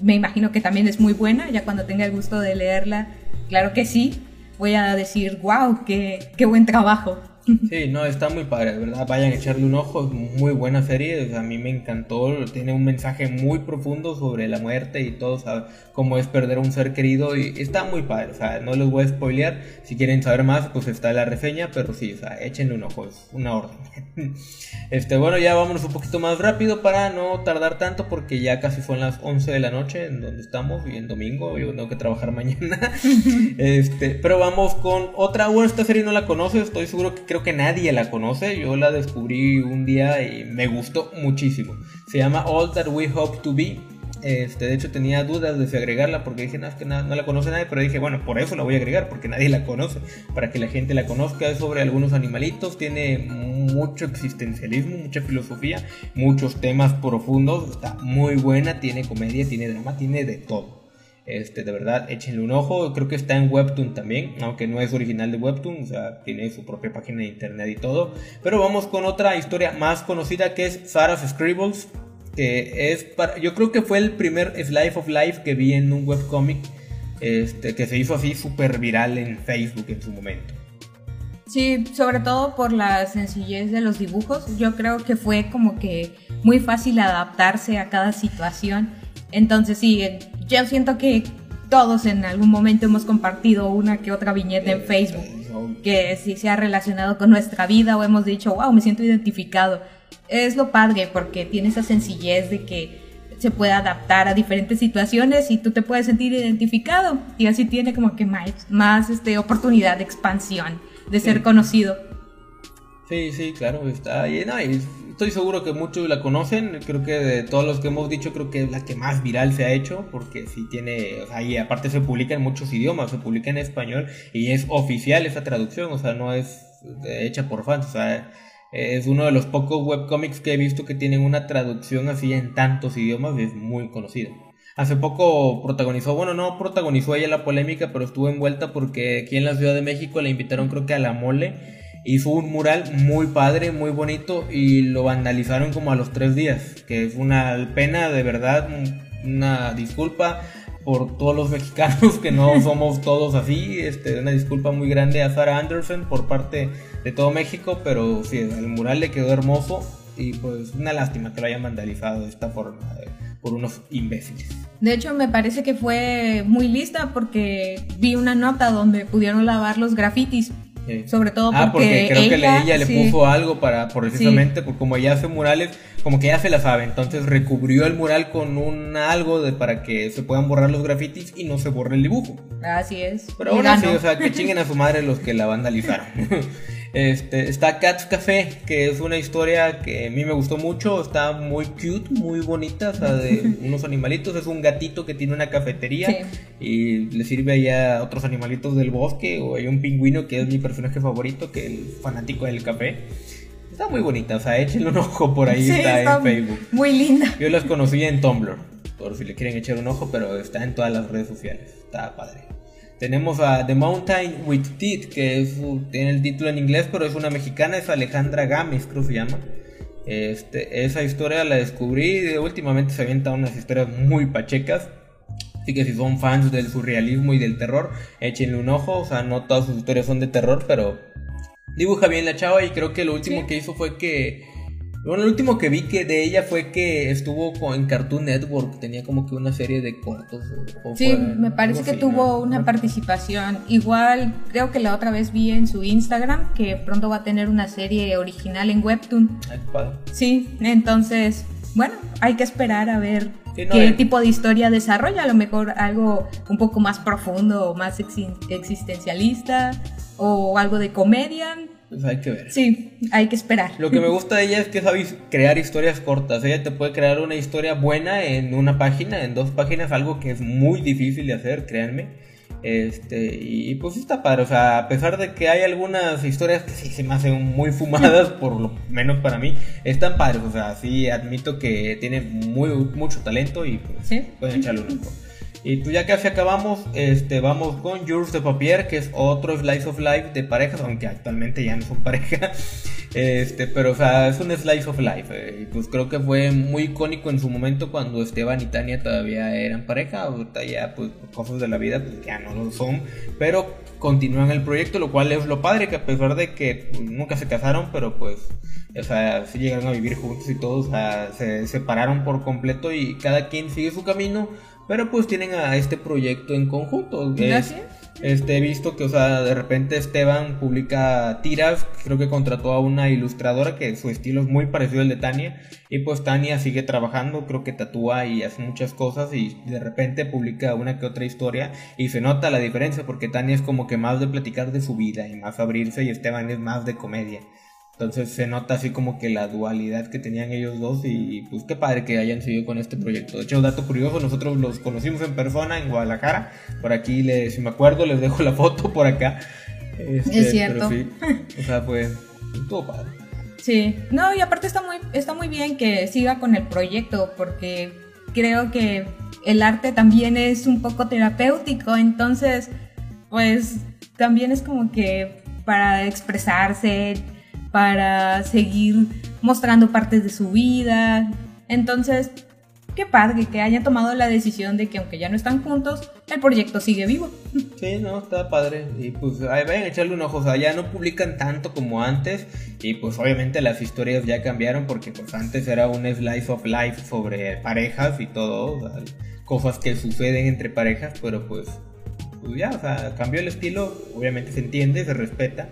me imagino que también es muy buena, ya cuando tenga el gusto de leerla, claro que sí, voy a decir, wow, qué buen trabajo. Sí, no, está muy padre, verdad. Vayan a echarle un ojo, es muy buena serie. a mí me encantó, tiene un mensaje muy profundo sobre la muerte y todo, o cómo es perder a un ser querido. Y está muy padre, o sea, no les voy a spoilear. Si quieren saber más, pues está la reseña, pero sí, o sea, échenle un ojo, es una orden. Este, bueno, ya vámonos un poquito más rápido para no tardar tanto, porque ya casi son las 11 de la noche en donde estamos, y en domingo, yo tengo que trabajar mañana. este, pero vamos con otra, bueno, esta serie no la conoce, estoy seguro que que nadie la conoce. Yo la descubrí un día y me gustó muchísimo. Se llama All That We Hope to Be. Este, de hecho tenía dudas de si agregarla porque dije, no, es que no, la conoce nadie, pero dije, bueno, por eso la voy a agregar, porque nadie la conoce, para que la gente la conozca. Es sobre algunos animalitos, tiene mucho existencialismo, mucha filosofía, muchos temas profundos, está muy buena, tiene comedia, tiene drama, tiene de todo. Este, de verdad, échenle un ojo. Creo que está en Webtoon también, aunque no es original de Webtoon, o sea, tiene su propia página de internet y todo. Pero vamos con otra historia más conocida que es Sarah's Scribbles, que es para, yo creo que fue el primer Slice of Life que vi en un webcomic, este, que se hizo así súper viral en Facebook en su momento. Sí, sobre todo por la sencillez de los dibujos. Yo creo que fue como que muy fácil adaptarse a cada situación. Entonces sí, yo siento que todos en algún momento hemos compartido una que otra viñeta en Facebook que sí se ha relacionado con nuestra vida o hemos dicho, wow, me siento identificado. Es lo padre porque tiene esa sencillez de que se puede adaptar a diferentes situaciones y tú te puedes sentir identificado y así tiene como que más, más este, oportunidad de expansión, de ser conocido. Sí, sí, claro, está llena y estoy seguro que muchos la conocen. Creo que de todos los que hemos dicho, creo que es la que más viral se ha hecho. Porque sí tiene. O sea, y aparte se publica en muchos idiomas. Se publica en español y es oficial esa traducción. O sea, no es hecha por fans. O sea, es uno de los pocos webcomics que he visto que tienen una traducción así en tantos idiomas. Es muy conocido. Hace poco protagonizó, bueno, no protagonizó ella la polémica, pero estuvo envuelta porque aquí en la Ciudad de México la invitaron creo que a la mole hizo un mural muy padre, muy bonito y lo vandalizaron como a los tres días, que es una pena de verdad, una disculpa por todos los mexicanos que no somos todos así, este, una disculpa muy grande a Sarah Anderson por parte de todo México, pero sí, el mural le quedó hermoso y pues una lástima que lo hayan vandalizado de esta forma eh, por unos imbéciles. De hecho, me parece que fue muy lista porque vi una nota donde pudieron lavar los grafitis sobre todo porque, ah, porque creo que ella le puso algo para precisamente porque como ella hace murales, como que ya se la sabe, entonces recubrió el mural con un algo de para que se puedan borrar los grafitis y no se borre el dibujo. Así es. Pero ahora sí, o sea, que chinguen a su madre los que la vandalizaron. Este, está Cats Café, que es una historia que a mí me gustó mucho, está muy cute, muy bonita, o sea, de unos animalitos, es un gatito que tiene una cafetería y le sirve allá a otros animalitos del bosque, o hay un pingüino que es mi personaje favorito, que es el fanático del café. Está muy bonita, o sea, échenle un ojo por ahí, está, en Facebook. Muy linda. Yo las conocí en Tumblr, por si le quieren echar un ojo, pero está en todas las redes sociales, está padre. Tenemos a The Mountain with Teeth, que es, tiene el título en inglés, pero es una mexicana, es Alejandra Gámez, creo que se llama. Este, esa historia la descubrí, últimamente se avientan unas historias muy pachecas. Así que si son fans del surrealismo y del terror, échenle un ojo. O sea, no todas sus historias son de terror, pero dibuja bien la chava y creo que lo último que hizo fue que bueno, lo último que vi que de ella fue que estuvo en Cartoon Network, tenía como que una serie de cortos. sí, me parece que tuvo una participación. Igual creo que la otra vez vi en su Instagram que pronto va a tener una serie original en Webtoon. Sí, entonces, bueno, hay que esperar a ver qué tipo de historia desarrolla. A lo mejor algo un poco más profundo o más existencialista o algo de comedia. Pues hay que ver. Sí, hay que esperar. Lo que me gusta de ella es que sabe crear historias cortas. Ella te puede crear una historia buena en una página, en dos páginas, algo que es muy difícil de hacer, créanme. Este, y pues está padre, o sea, a pesar de que hay algunas historias que sí se me hacen muy fumadas, por lo menos para mí, están padres, o sea, sí admito que tiene muy, mucho talento y pues pueden echarle un ojo. Y pues ya casi acabamos, este, vamos con Yours de Papier, que es otro Slice of Life de parejas, aunque actualmente ya no son pareja. Este, pero o sea, es un Slice of Life. Eh, y pues creo que fue muy icónico en su momento cuando Esteban y Tania todavía eran pareja. Ahorita ya, pues, cosas de la vida, pues ya no lo son. Pero continúan el proyecto, lo cual es lo padre, que a pesar de que pues, nunca se casaron, pero pues, o sea, sí llegaron a vivir juntos y todos, se separaron por completo y cada quien sigue su camino pero pues tienen a este proyecto en conjunto. Gracias. Este, he visto que, o sea, de repente Esteban publica tiras, creo que contrató a una ilustradora que su estilo es muy parecido al de Tania, y pues Tania sigue trabajando, creo que tatúa y hace muchas cosas, y de repente publica una que otra historia, y se nota la diferencia, porque Tania es como que más de platicar de su vida y más abrirse, y Esteban es más de comedia. Entonces se nota así como que la dualidad que tenían ellos dos y pues qué padre que hayan seguido con este proyecto. De hecho, dato curioso, nosotros los conocimos en persona en Guadalajara. Por aquí, les, si me acuerdo, les dejo la foto por acá. Este, es cierto. sí, o sea, fue todo padre. Sí, no, y aparte está muy, está muy bien que siga con el proyecto porque creo que el arte también es un poco terapéutico, entonces pues también es como que para expresarse, para seguir mostrando partes de su vida. Entonces, qué padre que haya tomado la decisión de que aunque ya no están juntos, el proyecto sigue vivo. Sí, no, está padre. Y pues ahí vayan a echarle un ojo. O sea, ya no publican tanto como antes. Y pues obviamente las historias ya cambiaron porque pues antes era un slice of life sobre parejas y todo. O sea, cosas que suceden entre parejas, pero pues, pues ya, o sea, cambió el estilo. Obviamente se entiende, se respeta.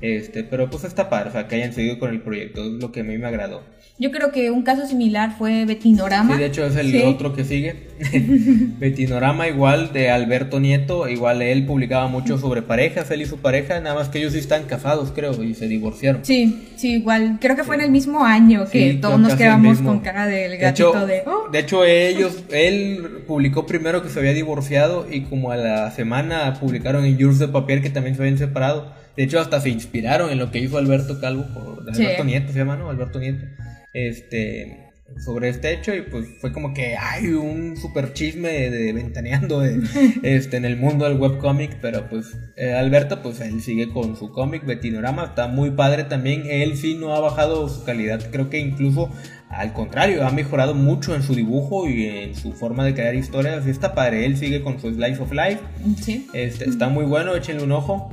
Este, pero pues está padre, o sea, que hayan seguido con el proyecto, es lo que a mí me agradó. Yo creo que un caso similar fue Betinorama. Sí, de hecho es el otro que sigue. Betinorama igual de Alberto Nieto, igual él publicaba mucho sobre parejas, él y su pareja, nada más que ellos sí están casados, creo, y se divorciaron. Sí, sí, igual, creo que fue en el mismo año que todos nos quedamos con cara del gatito de... Oh". De hecho, ellos, él publicó primero que se había divorciado y como a la semana publicaron en Yours de Papel que también se habían separado. De hecho, hasta se inspiraron en lo que hizo Alberto Calvo, por, Alberto Nieto se llama, ¿no? Alberto Nieto. Este, sobre este hecho y pues fue como que hay un super chisme de, ventaneando este, en el mundo del webcomic, pero pues eh, Alberto pues él sigue con su cómic Betinorama, está muy padre también, él sí no ha bajado su calidad, creo que incluso al contrario, ha mejorado mucho en su dibujo y en su forma de crear historias, está padre, él sigue con su Slice of Life, sí. este, está muy bueno, échenle un ojo.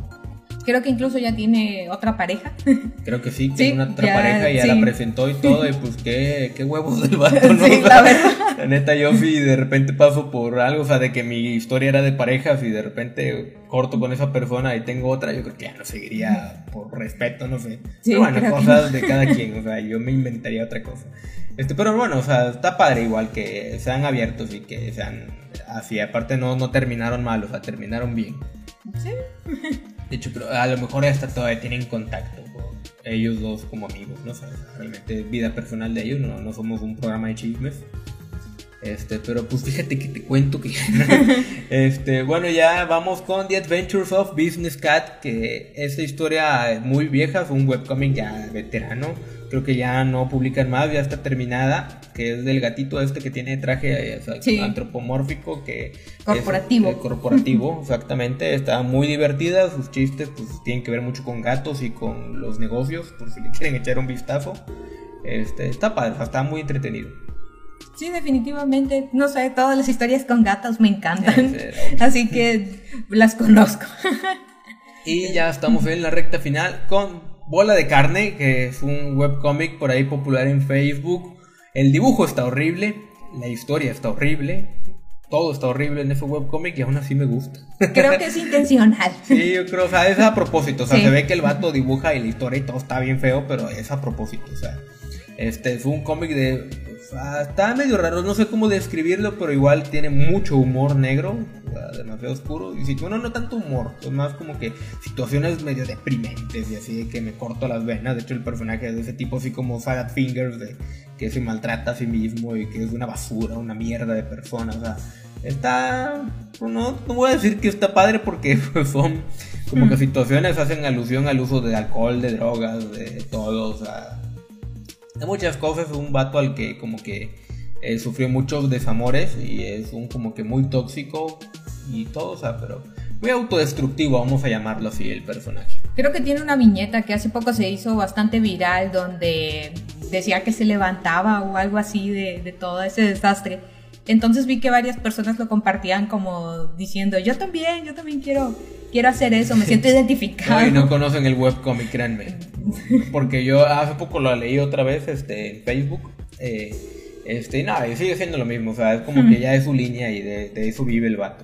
Creo que incluso ya tiene otra pareja. Creo que sí, tiene una otra pareja y ya la presentó y todo. Y pues qué, qué huevos del vato, ¿no? Sí, la, verdad. la neta, yo sí de repente paso por algo, o sea, de que mi historia era de parejas y de repente corto con esa persona y tengo otra, yo creo que ya no seguiría por respeto, no sé. pero bueno, cosas de cada quien, o sea, yo me inventaría otra cosa. Este, pero bueno, o sea, está padre igual que sean abiertos y que sean así. Aparte no, no terminaron mal, o sea, terminaron bien. Sí. De hecho, pero a lo mejor hasta todavía tienen contacto con ellos dos como amigos, ¿no? sabes realmente vida personal de ellos, no, no somos un programa de chismes. Este, pero pues fíjate que te cuento que este, bueno, ya vamos con The Adventures of Business Cat, que esta historia es muy vieja, fue un webcomic ya veterano creo que ya no publican más, ya está terminada, que es del gatito este que tiene traje antropomórfico, que corporativo. Es, corporativo, exactamente, está muy divertida, sus chistes pues tienen que ver mucho con gatos y con los negocios, por si le quieren echar un vistazo. Este, está padre, está muy entretenido. Sí, definitivamente. No sé, todas las historias con gatos me encantan. Así que las conozco. y ya estamos en la recta final con Bola de Carne, que es un webcomic por ahí popular en Facebook. El dibujo está horrible, la historia está horrible, todo está horrible en ese webcomic y aún así me gusta. Creo que es intencional. Sí, yo creo, o sea, es a propósito. O sea, se ve que el vato dibuja y la historia y todo está bien feo, pero es a propósito. O sea, este es un cómic de está medio raro, no sé cómo describirlo, pero igual tiene mucho humor negro, demasiado oscuro. Y si bueno, no tanto humor, es más como que situaciones medio deprimentes y así de que me corto las venas. De hecho, el personaje es de ese tipo, así como Sad Fingers, de que se maltrata a sí mismo y que es una basura, una mierda de persona. O sea, está. No, no voy a decir que está padre porque son como que situaciones hacen alusión al uso de alcohol, de drogas, de todo, o sea de muchas cosas, un vato al que como que eh, sufrió muchos desamores y es un como que muy tóxico y todo, o sea, pero muy autodestructivo, vamos a llamarlo así, el personaje. Creo que tiene una viñeta que hace poco se hizo bastante viral donde decía que se levantaba o algo así de todo ese desastre. Entonces vi que varias personas lo compartían como diciendo, yo también, yo también quiero quiero hacer eso, me siento identificado. Y no conocen el webcomic, créanme. Porque yo hace poco lo leí otra vez este, en Facebook. Eh, este, y nada, y sigue siendo lo mismo. O sea, es como que ya es su línea y de, eso vive el vato.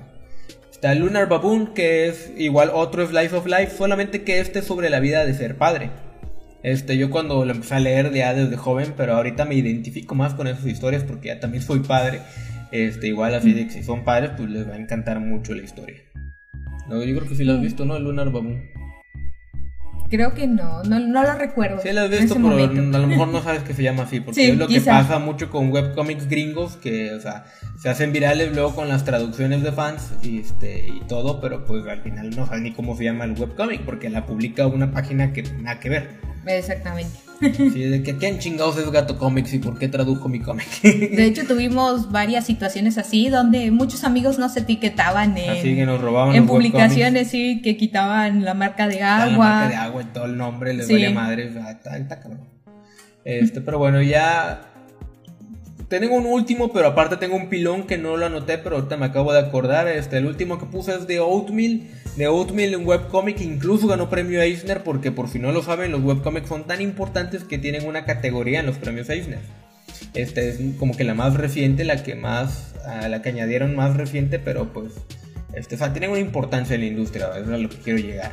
Está Lunar Baboon, que es igual otro Slice of Life, solamente que este es sobre la vida de ser padre. Este, yo cuando lo empecé a leer ya desde joven, pero ahorita me identifico más con esas historias porque ya también soy padre. Este, igual así de que si son padres, pues les va a encantar mucho la historia. No, yo creo que sí lo has visto, ¿no? El Lunar Baboon. Creo que no, no, lo recuerdo. Sí, lo has visto, pero a lo mejor no sabes que se llama así, porque es lo que pasa mucho con webcomics gringos, que, o sea, se hacen virales luego con las traducciones de fans y, este, y todo, pero pues al final no sabes ni cómo se llama el webcomic, porque la publica una página que nada que ver. Exactamente. Sí, de que quién chingados es Gato Comics y por qué tradujo mi cómic. De hecho, tuvimos varias situaciones así donde muchos amigos nos etiquetaban en, así que nos robaban en publicaciones, sí, que quitaban la marca de agua. La marca de agua todo el nombre, les sí. madre. está, cabrón. Este, pero bueno, ya tengo un último, pero aparte tengo un pilón que no lo anoté, pero ahorita me acabo de acordar. Este, el último que puse es de Oatmeal. De Oatmeal, un webcomic, incluso ganó premio Eisner, porque por si no lo saben, los webcomics son tan importantes que tienen una categoría en los premios Eisner. Este es como que la más reciente, la que más, a la que añadieron más reciente, pero pues, este, o sea, tienen una importancia en la industria, eso es a lo que quiero llegar.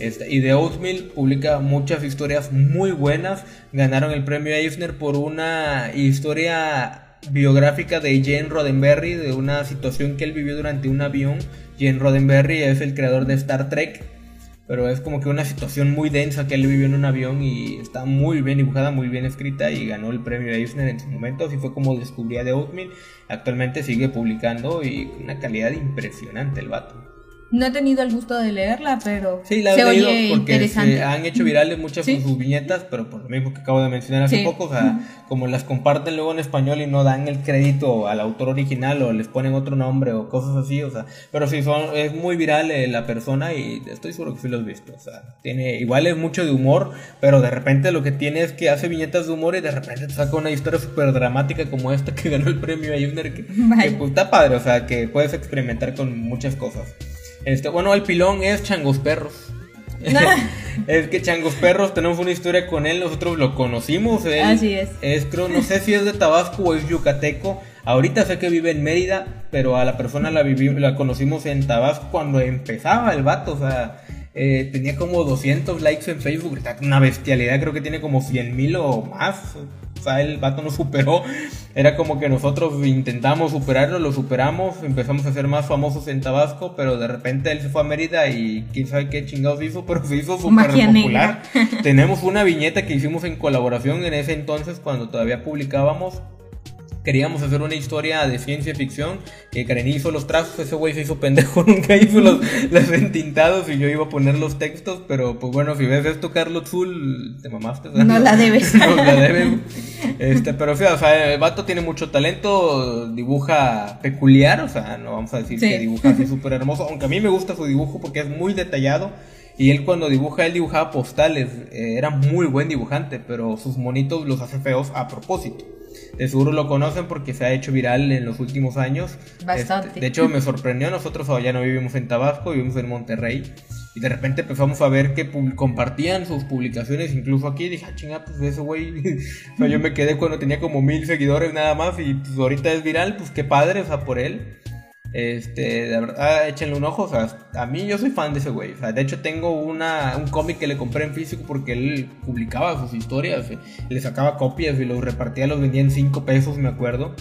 Este, y The Oatmeal publica muchas historias muy buenas. Ganaron el premio Eisner por una historia biográfica de Jane Roddenberry, de una situación que él vivió durante un avión. Jane Roddenberry es el creador de Star Trek, pero es como que una situación muy densa que él vivió en un avión y está muy bien dibujada, muy bien escrita y ganó el premio Eisner en su momento. Así fue como descubría The Oatmeal. Actualmente sigue publicando y una calidad impresionante el vato. No he tenido el gusto de leerla, pero sí, la he leído porque se han hecho virales muchas sus viñetas, pero por lo mismo que acabo de mencionar hace poco, o sea, como las comparten luego en español y no dan el crédito al autor original o les ponen otro nombre o cosas así, o sea, pero sí son es muy viral eh, la persona y estoy seguro que sí lo has visto, o sea, tiene igual es mucho de humor, pero de repente lo que tiene es que hace viñetas de humor y de repente te saca una historia súper dramática como esta que ganó el premio Ayuner que, que pues, está padre, o sea, que puedes experimentar con muchas cosas. Este, bueno, el pilón es Changos Perros. es que Changos Perros, tenemos una historia con él, nosotros lo conocimos. Así es. Es, creo, no sé si es de Tabasco o es yucateco. Ahorita sé que vive en Mérida, pero a la persona la, la conocimos en Tabasco cuando empezaba el vato, o sea, eh, tenía como 200 likes en Facebook, una bestialidad, creo que tiene como 100 mil o más. Sea, el vato nos superó. Era como que nosotros intentamos superarlo, lo superamos, empezamos a ser más famosos en Tabasco, pero de repente él se fue a Mérida y quién sabe qué chingados hizo, pero se hizo súper popular. Tenemos una viñeta que hicimos en colaboración en ese entonces cuando todavía publicábamos queríamos hacer una historia de ciencia ficción. Que Karen hizo los trazos, ese güey se hizo pendejo, nunca hizo los, los entintados y yo iba a poner los textos. Pero pues bueno, si ves esto, Carlos Zul, te mamaste. No la debes. no la debes. Este, pero o sea, el vato tiene mucho talento, dibuja peculiar, o sea, no vamos a decir que dibuja así súper hermoso. Aunque a mí me gusta su dibujo porque es muy detallado. Y él cuando dibuja, él dibujaba postales, eh, era muy buen dibujante, pero sus monitos los hace feos a propósito. De seguro lo conocen porque se ha hecho viral en los últimos años. Bastante. Este, de hecho, me sorprendió. Nosotros ya no vivimos en Tabasco, vivimos en Monterrey. Y de repente empezamos a ver que compartían sus publicaciones, incluso aquí. dije, ah, chinga, pues ese güey. o sea, yo me quedé cuando tenía como mil seguidores nada más. Y pues ahorita es viral, pues qué padre, o sea, por él. Este, de verdad, échenle un ojo. O sea, a mí yo soy fan de ese güey. O sea, de hecho, tengo una, un cómic que le compré en físico porque él publicaba sus historias. eh, Le sacaba copias y los repartía, los vendía en 5 pesos, me acuerdo.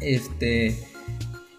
Este.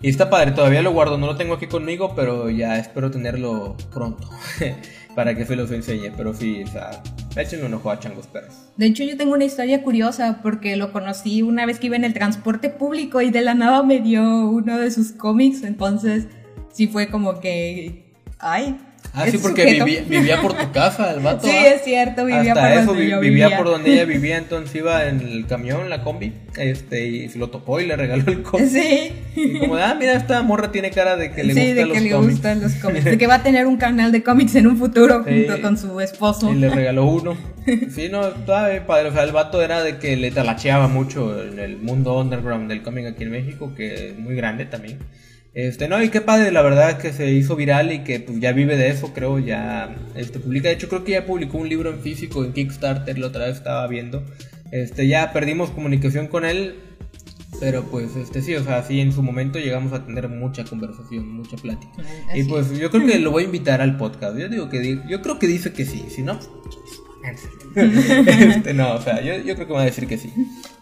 Y está padre, todavía lo guardo, no lo tengo aquí conmigo, pero ya espero tenerlo pronto. para que se los enseñe. Pero sí, o sea, échenle un ojo a Changos Perros. De hecho, yo tengo una historia curiosa porque lo conocí una vez que iba en el transporte público y de la nada me dio uno de sus cómics. Entonces, sí fue como que. Ay. Ah, sí, porque vivía, vivía por tu casa, el vato. Sí, es cierto, vivía Hasta por eso, donde vi- yo vivía, vivía. por donde ella vivía, entonces iba en el camión, la combi, este, y se lo topó y le regaló el cómic. Sí. Y como, ah, mira, esta morra tiene cara de que le sí, gustan de los que le cómics. gustan los cómics. De que va a tener un canal de cómics en un futuro Sí. junto con su esposo. Y le regaló uno. Sí, no, bien padre. O sea, el vato era de que le talacheaba mucho en el mundo underground del cómic aquí en México, que es muy grande también. Este, no, y qué padre, la verdad que se hizo viral y que pues ya vive de eso, creo, ya este publica, de hecho creo que ya publicó un libro en físico en Kickstarter, la otra vez estaba viendo. Este, ya perdimos comunicación con él, pero pues este sí, o sea, sí en su momento llegamos a tener mucha conversación, mucha plática. Así Y pues yo creo que lo voy a invitar al podcast. Yo digo que yo creo que dice que sí, si no este, no, o sea, yo, yo creo que me va a decir que sí.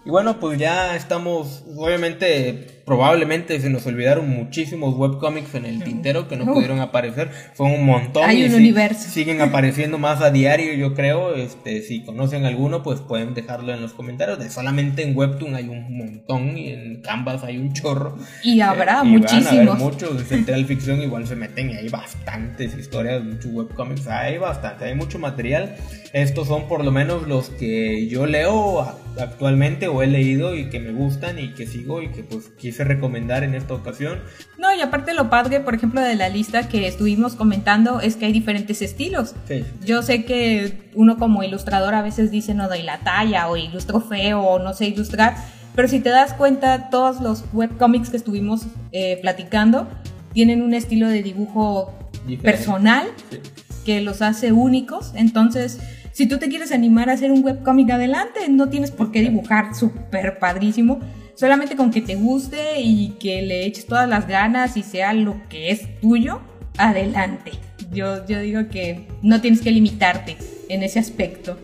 Y bueno, pues ya estamos, obviamente, probablemente se nos olvidaron muchísimos webcomics en el tintero que no pudieron aparecer. Fue un montón. Hay y un universo. Siguen apareciendo más a diario, yo creo. Este, si conocen alguno, pues pueden dejarlo en los comentarios. De solamente en Webtoon hay un montón y en Canvas hay un chorro. Y habrá Eh, y Van a haber muchísimos. muchos. En Central Ficción igual se meten y hay bastantes historias, muchos webcomics. Hay bastante, hay mucho material. Estos son por lo menos los que yo leo a- actualmente o he leído y que me gustan y que sigo y que pues quise recomendar en esta ocasión. No, y aparte lo padre, por ejemplo, de la lista que estuvimos comentando es que hay diferentes estilos. Sí. Yo sé que uno como ilustrador a veces dice no doy la talla o ilustro feo o no sé ilustrar, pero si te das cuenta, todos los webcomics que estuvimos eh, platicando tienen un estilo de dibujo Diferente. personal Sí. que los hace únicos. Entonces, si tú te quieres animar a hacer un webcómic adelante, no tienes por qué dibujar súper padrísimo. Solamente con que te guste y que le eches todas las ganas y sea lo que es tuyo, adelante. Yo, yo digo que no tienes que limitarte en ese aspecto.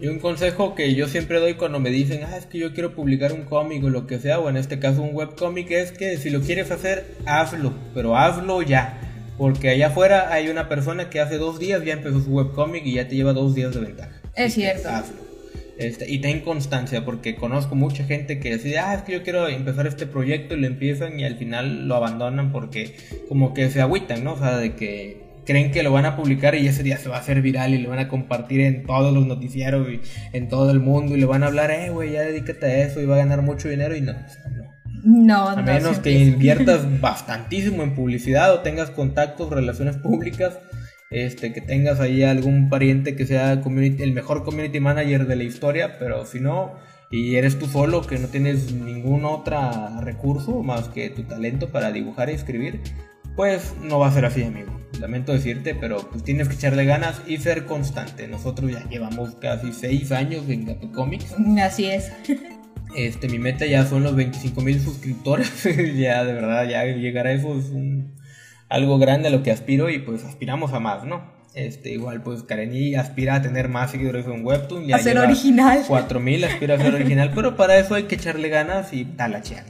Y un consejo que yo siempre doy cuando me dicen, ah, es que yo quiero publicar un cómic o lo que sea, o en este caso un webcómic, es que si lo quieres hacer, hazlo, pero hazlo ya. Porque allá afuera hay una persona que hace dos días ya empezó su webcómic y ya te lleva dos días de ventaja. Es cierto. Hazlo. Este, y ten constancia, porque conozco mucha gente que dice, ah, es que yo quiero empezar este proyecto y lo empiezan y al final lo abandonan porque como que se agüitan, ¿no? O sea, de que creen que lo van a publicar y ese día se va a hacer viral y lo van a compartir en todos los noticieros y en todo el mundo y le van a hablar, eh, güey, ya dedícate a eso y va a ganar mucho dinero y no, o sea, no. No, A no menos que inviertas bastantísimo en publicidad o tengas contactos, relaciones públicas, este, que tengas ahí algún pariente que sea el mejor community manager de la historia, pero si no, y eres tú solo, que no tienes ningún otro recurso más que tu talento para dibujar y escribir, pues no va a ser así, amigo. Lamento decirte, pero pues tienes que echarle ganas y ser constante. Nosotros ya llevamos casi 6 años en Gato Comics. Así es. Este, mi meta ya son los 25 mil suscriptores. ya, de verdad, ya llegar a eso es un- algo grande a lo que aspiro y pues aspiramos a más, ¿no? Este, igual, pues Kareni aspira a tener más seguidores en Webtoon. Ya A ser original. 4 mil, aspira a ser original, pero para eso hay que echarle ganas y talachear.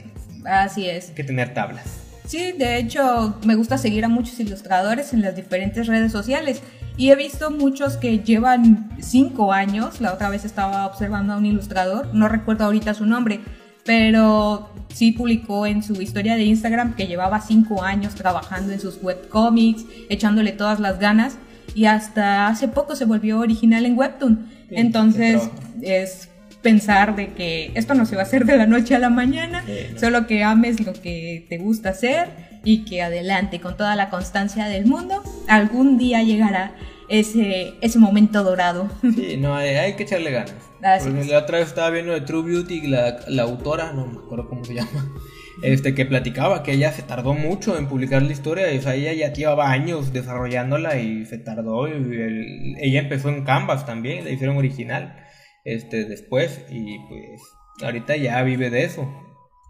Así es. Hay que tener tablas. Sí, de hecho me gusta seguir a muchos ilustradores en las diferentes redes sociales y he visto muchos que llevan cinco años. La otra vez estaba observando a un ilustrador, no recuerdo ahorita su nombre, pero sí publicó en su historia de Instagram que llevaba cinco años trabajando en sus webcomics, echándole todas las ganas y hasta hace poco se volvió original en Webtoon. Sí, Entonces es pensar de que esto no se va a hacer de la noche a la mañana, Sí, no. solo que ames lo que te gusta hacer y que adelante con toda la constancia del mundo, algún día llegará ese, ese momento dorado. Sí, no, hay, que echarle ganas. Así Porque es. la otra vez estaba viendo de True Beauty, la, la autora, no me acuerdo cómo se llama, este, que platicaba que ella se tardó mucho en publicar la historia, y, o sea, ella ya llevaba años desarrollándola y se tardó, y el- ella empezó en Canvas también, la hicieron original, este, después, y pues ahorita ya vive de eso.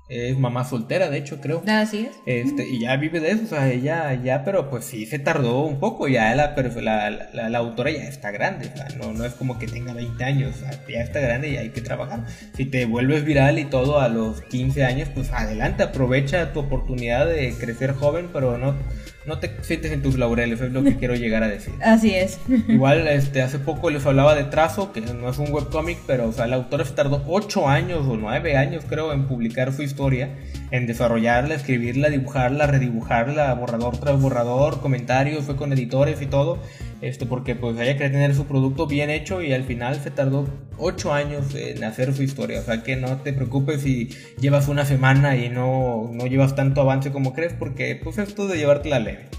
Es mamá soltera, de hecho, creo. Así es. Este, y ya vive de eso, o sea, ella ya, pero pues sí se tardó un poco, ya la, pero la, la, la autora ya está grande, o sea, no, no es como que tenga 20 años, o sea, ya está grande y hay que trabajar. Si te vuelves viral y todo a los 15 años, pues adelante, aprovecha tu oportunidad de crecer joven, pero no, no te sientes en tus laureles, es lo que quiero llegar a decir. Así es. Igual, este, hace poco les hablaba de Trazo, que no es un webcomic, pero, o sea, la autora se tardó 8 años o 9 años, creo, en publicar su historia, en desarrollarla, escribirla, dibujarla, redibujarla, borrador tras borrador, comentarios, fue con editores y todo, este, porque pues ella quería tener su producto bien hecho y al final se tardó 8 años en hacer su historia, o sea que no te preocupes si llevas una semana y no, no llevas tanto avance como crees, porque pues esto de llevártela leve.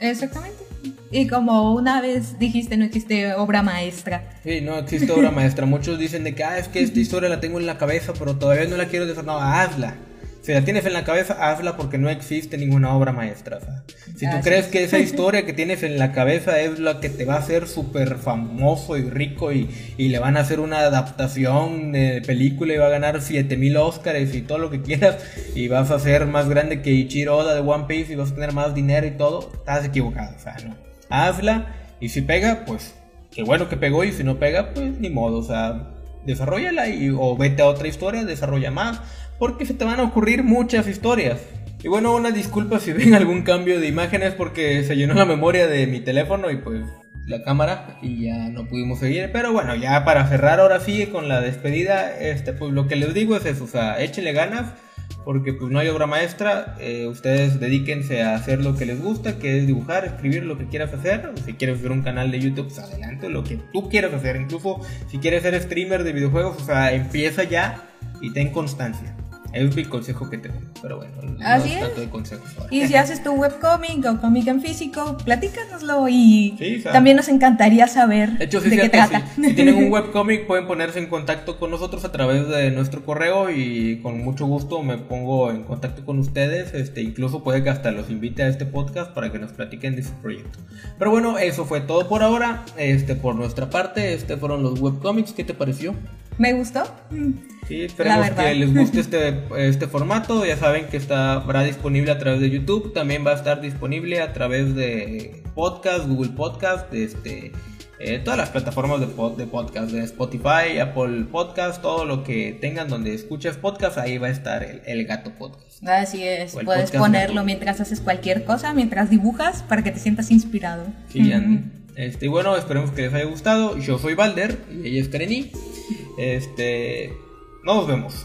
Exactamente. Y como una vez dijiste, no existe obra maestra. Sí, no existe obra maestra. Muchos dicen de que, ah, es que esta historia la tengo en la cabeza, pero todavía no la quiero desarrollar. No, hazla. Si la tienes en la cabeza, hazla porque no existe ninguna obra maestra. si tú Así crees es. que esa historia que tienes en la cabeza es la que te va a hacer súper famoso y rico y, y le van a hacer una adaptación de película y va a ganar 7000 Oscars y todo lo que quieras y vas a ser más grande que Ichiro Oda de One Piece y vas a tener más dinero y todo, estás equivocado. O sea, no. Hazla y si pega, pues qué bueno que pegó y si no pega, pues ni modo. O sea, desarrollala y, o vete a otra historia, desarrolla más, porque se te van a ocurrir muchas historias. Y bueno, una disculpa si ven algún cambio de imágenes porque se llenó la memoria de mi teléfono y pues la cámara y ya no pudimos seguir. Pero bueno, ya para cerrar ahora sí con la despedida, este pues lo que les digo es eso, o sea, échenle ganas porque pues no hay obra maestra, eh, ustedes dedíquense a hacer lo que les gusta, que es dibujar, escribir lo que quieras hacer, o si quieres hacer un canal de YouTube, pues adelante, lo que tú quieras hacer, incluso si quieres ser streamer de videojuegos, o sea, empieza ya y ten constancia. Es mi consejo que te doy, pero bueno, no Así es es. tanto de consejos. Y si haces tu webcomic o cómic en físico, platícanoslo y Sí, también nos encantaría saber De hecho, sí de qué cierto, trata. Si, si tienen un webcomic pueden ponerse en contacto con nosotros a través de nuestro correo y con mucho gusto me pongo en contacto con ustedes. Este, incluso puede que hasta los invite a este podcast para que nos platiquen de su proyecto. Pero bueno, eso fue todo por ahora. Este, por nuestra parte, este fueron los webcomics. ¿Qué te pareció? ¿Me gustó? Mm. Sí, esperemos que les guste este, este formato. Ya saben que estará disponible a través de YouTube. También va a estar disponible a través de podcast, Google Podcast, este, eh, todas las plataformas de, pod- de podcast, de Spotify, Apple Podcast, todo lo que tengan donde escuches podcast, ahí va a estar el, el gato podcast. Así es, puedes ponerlo gato. mientras haces cualquier cosa, mientras dibujas, para que te sientas inspirado. Sí, Ujú. Andy. Este, y bueno, esperemos que les haya gustado. Yo soy Balder y ella es Kareni. Este, nos vemos.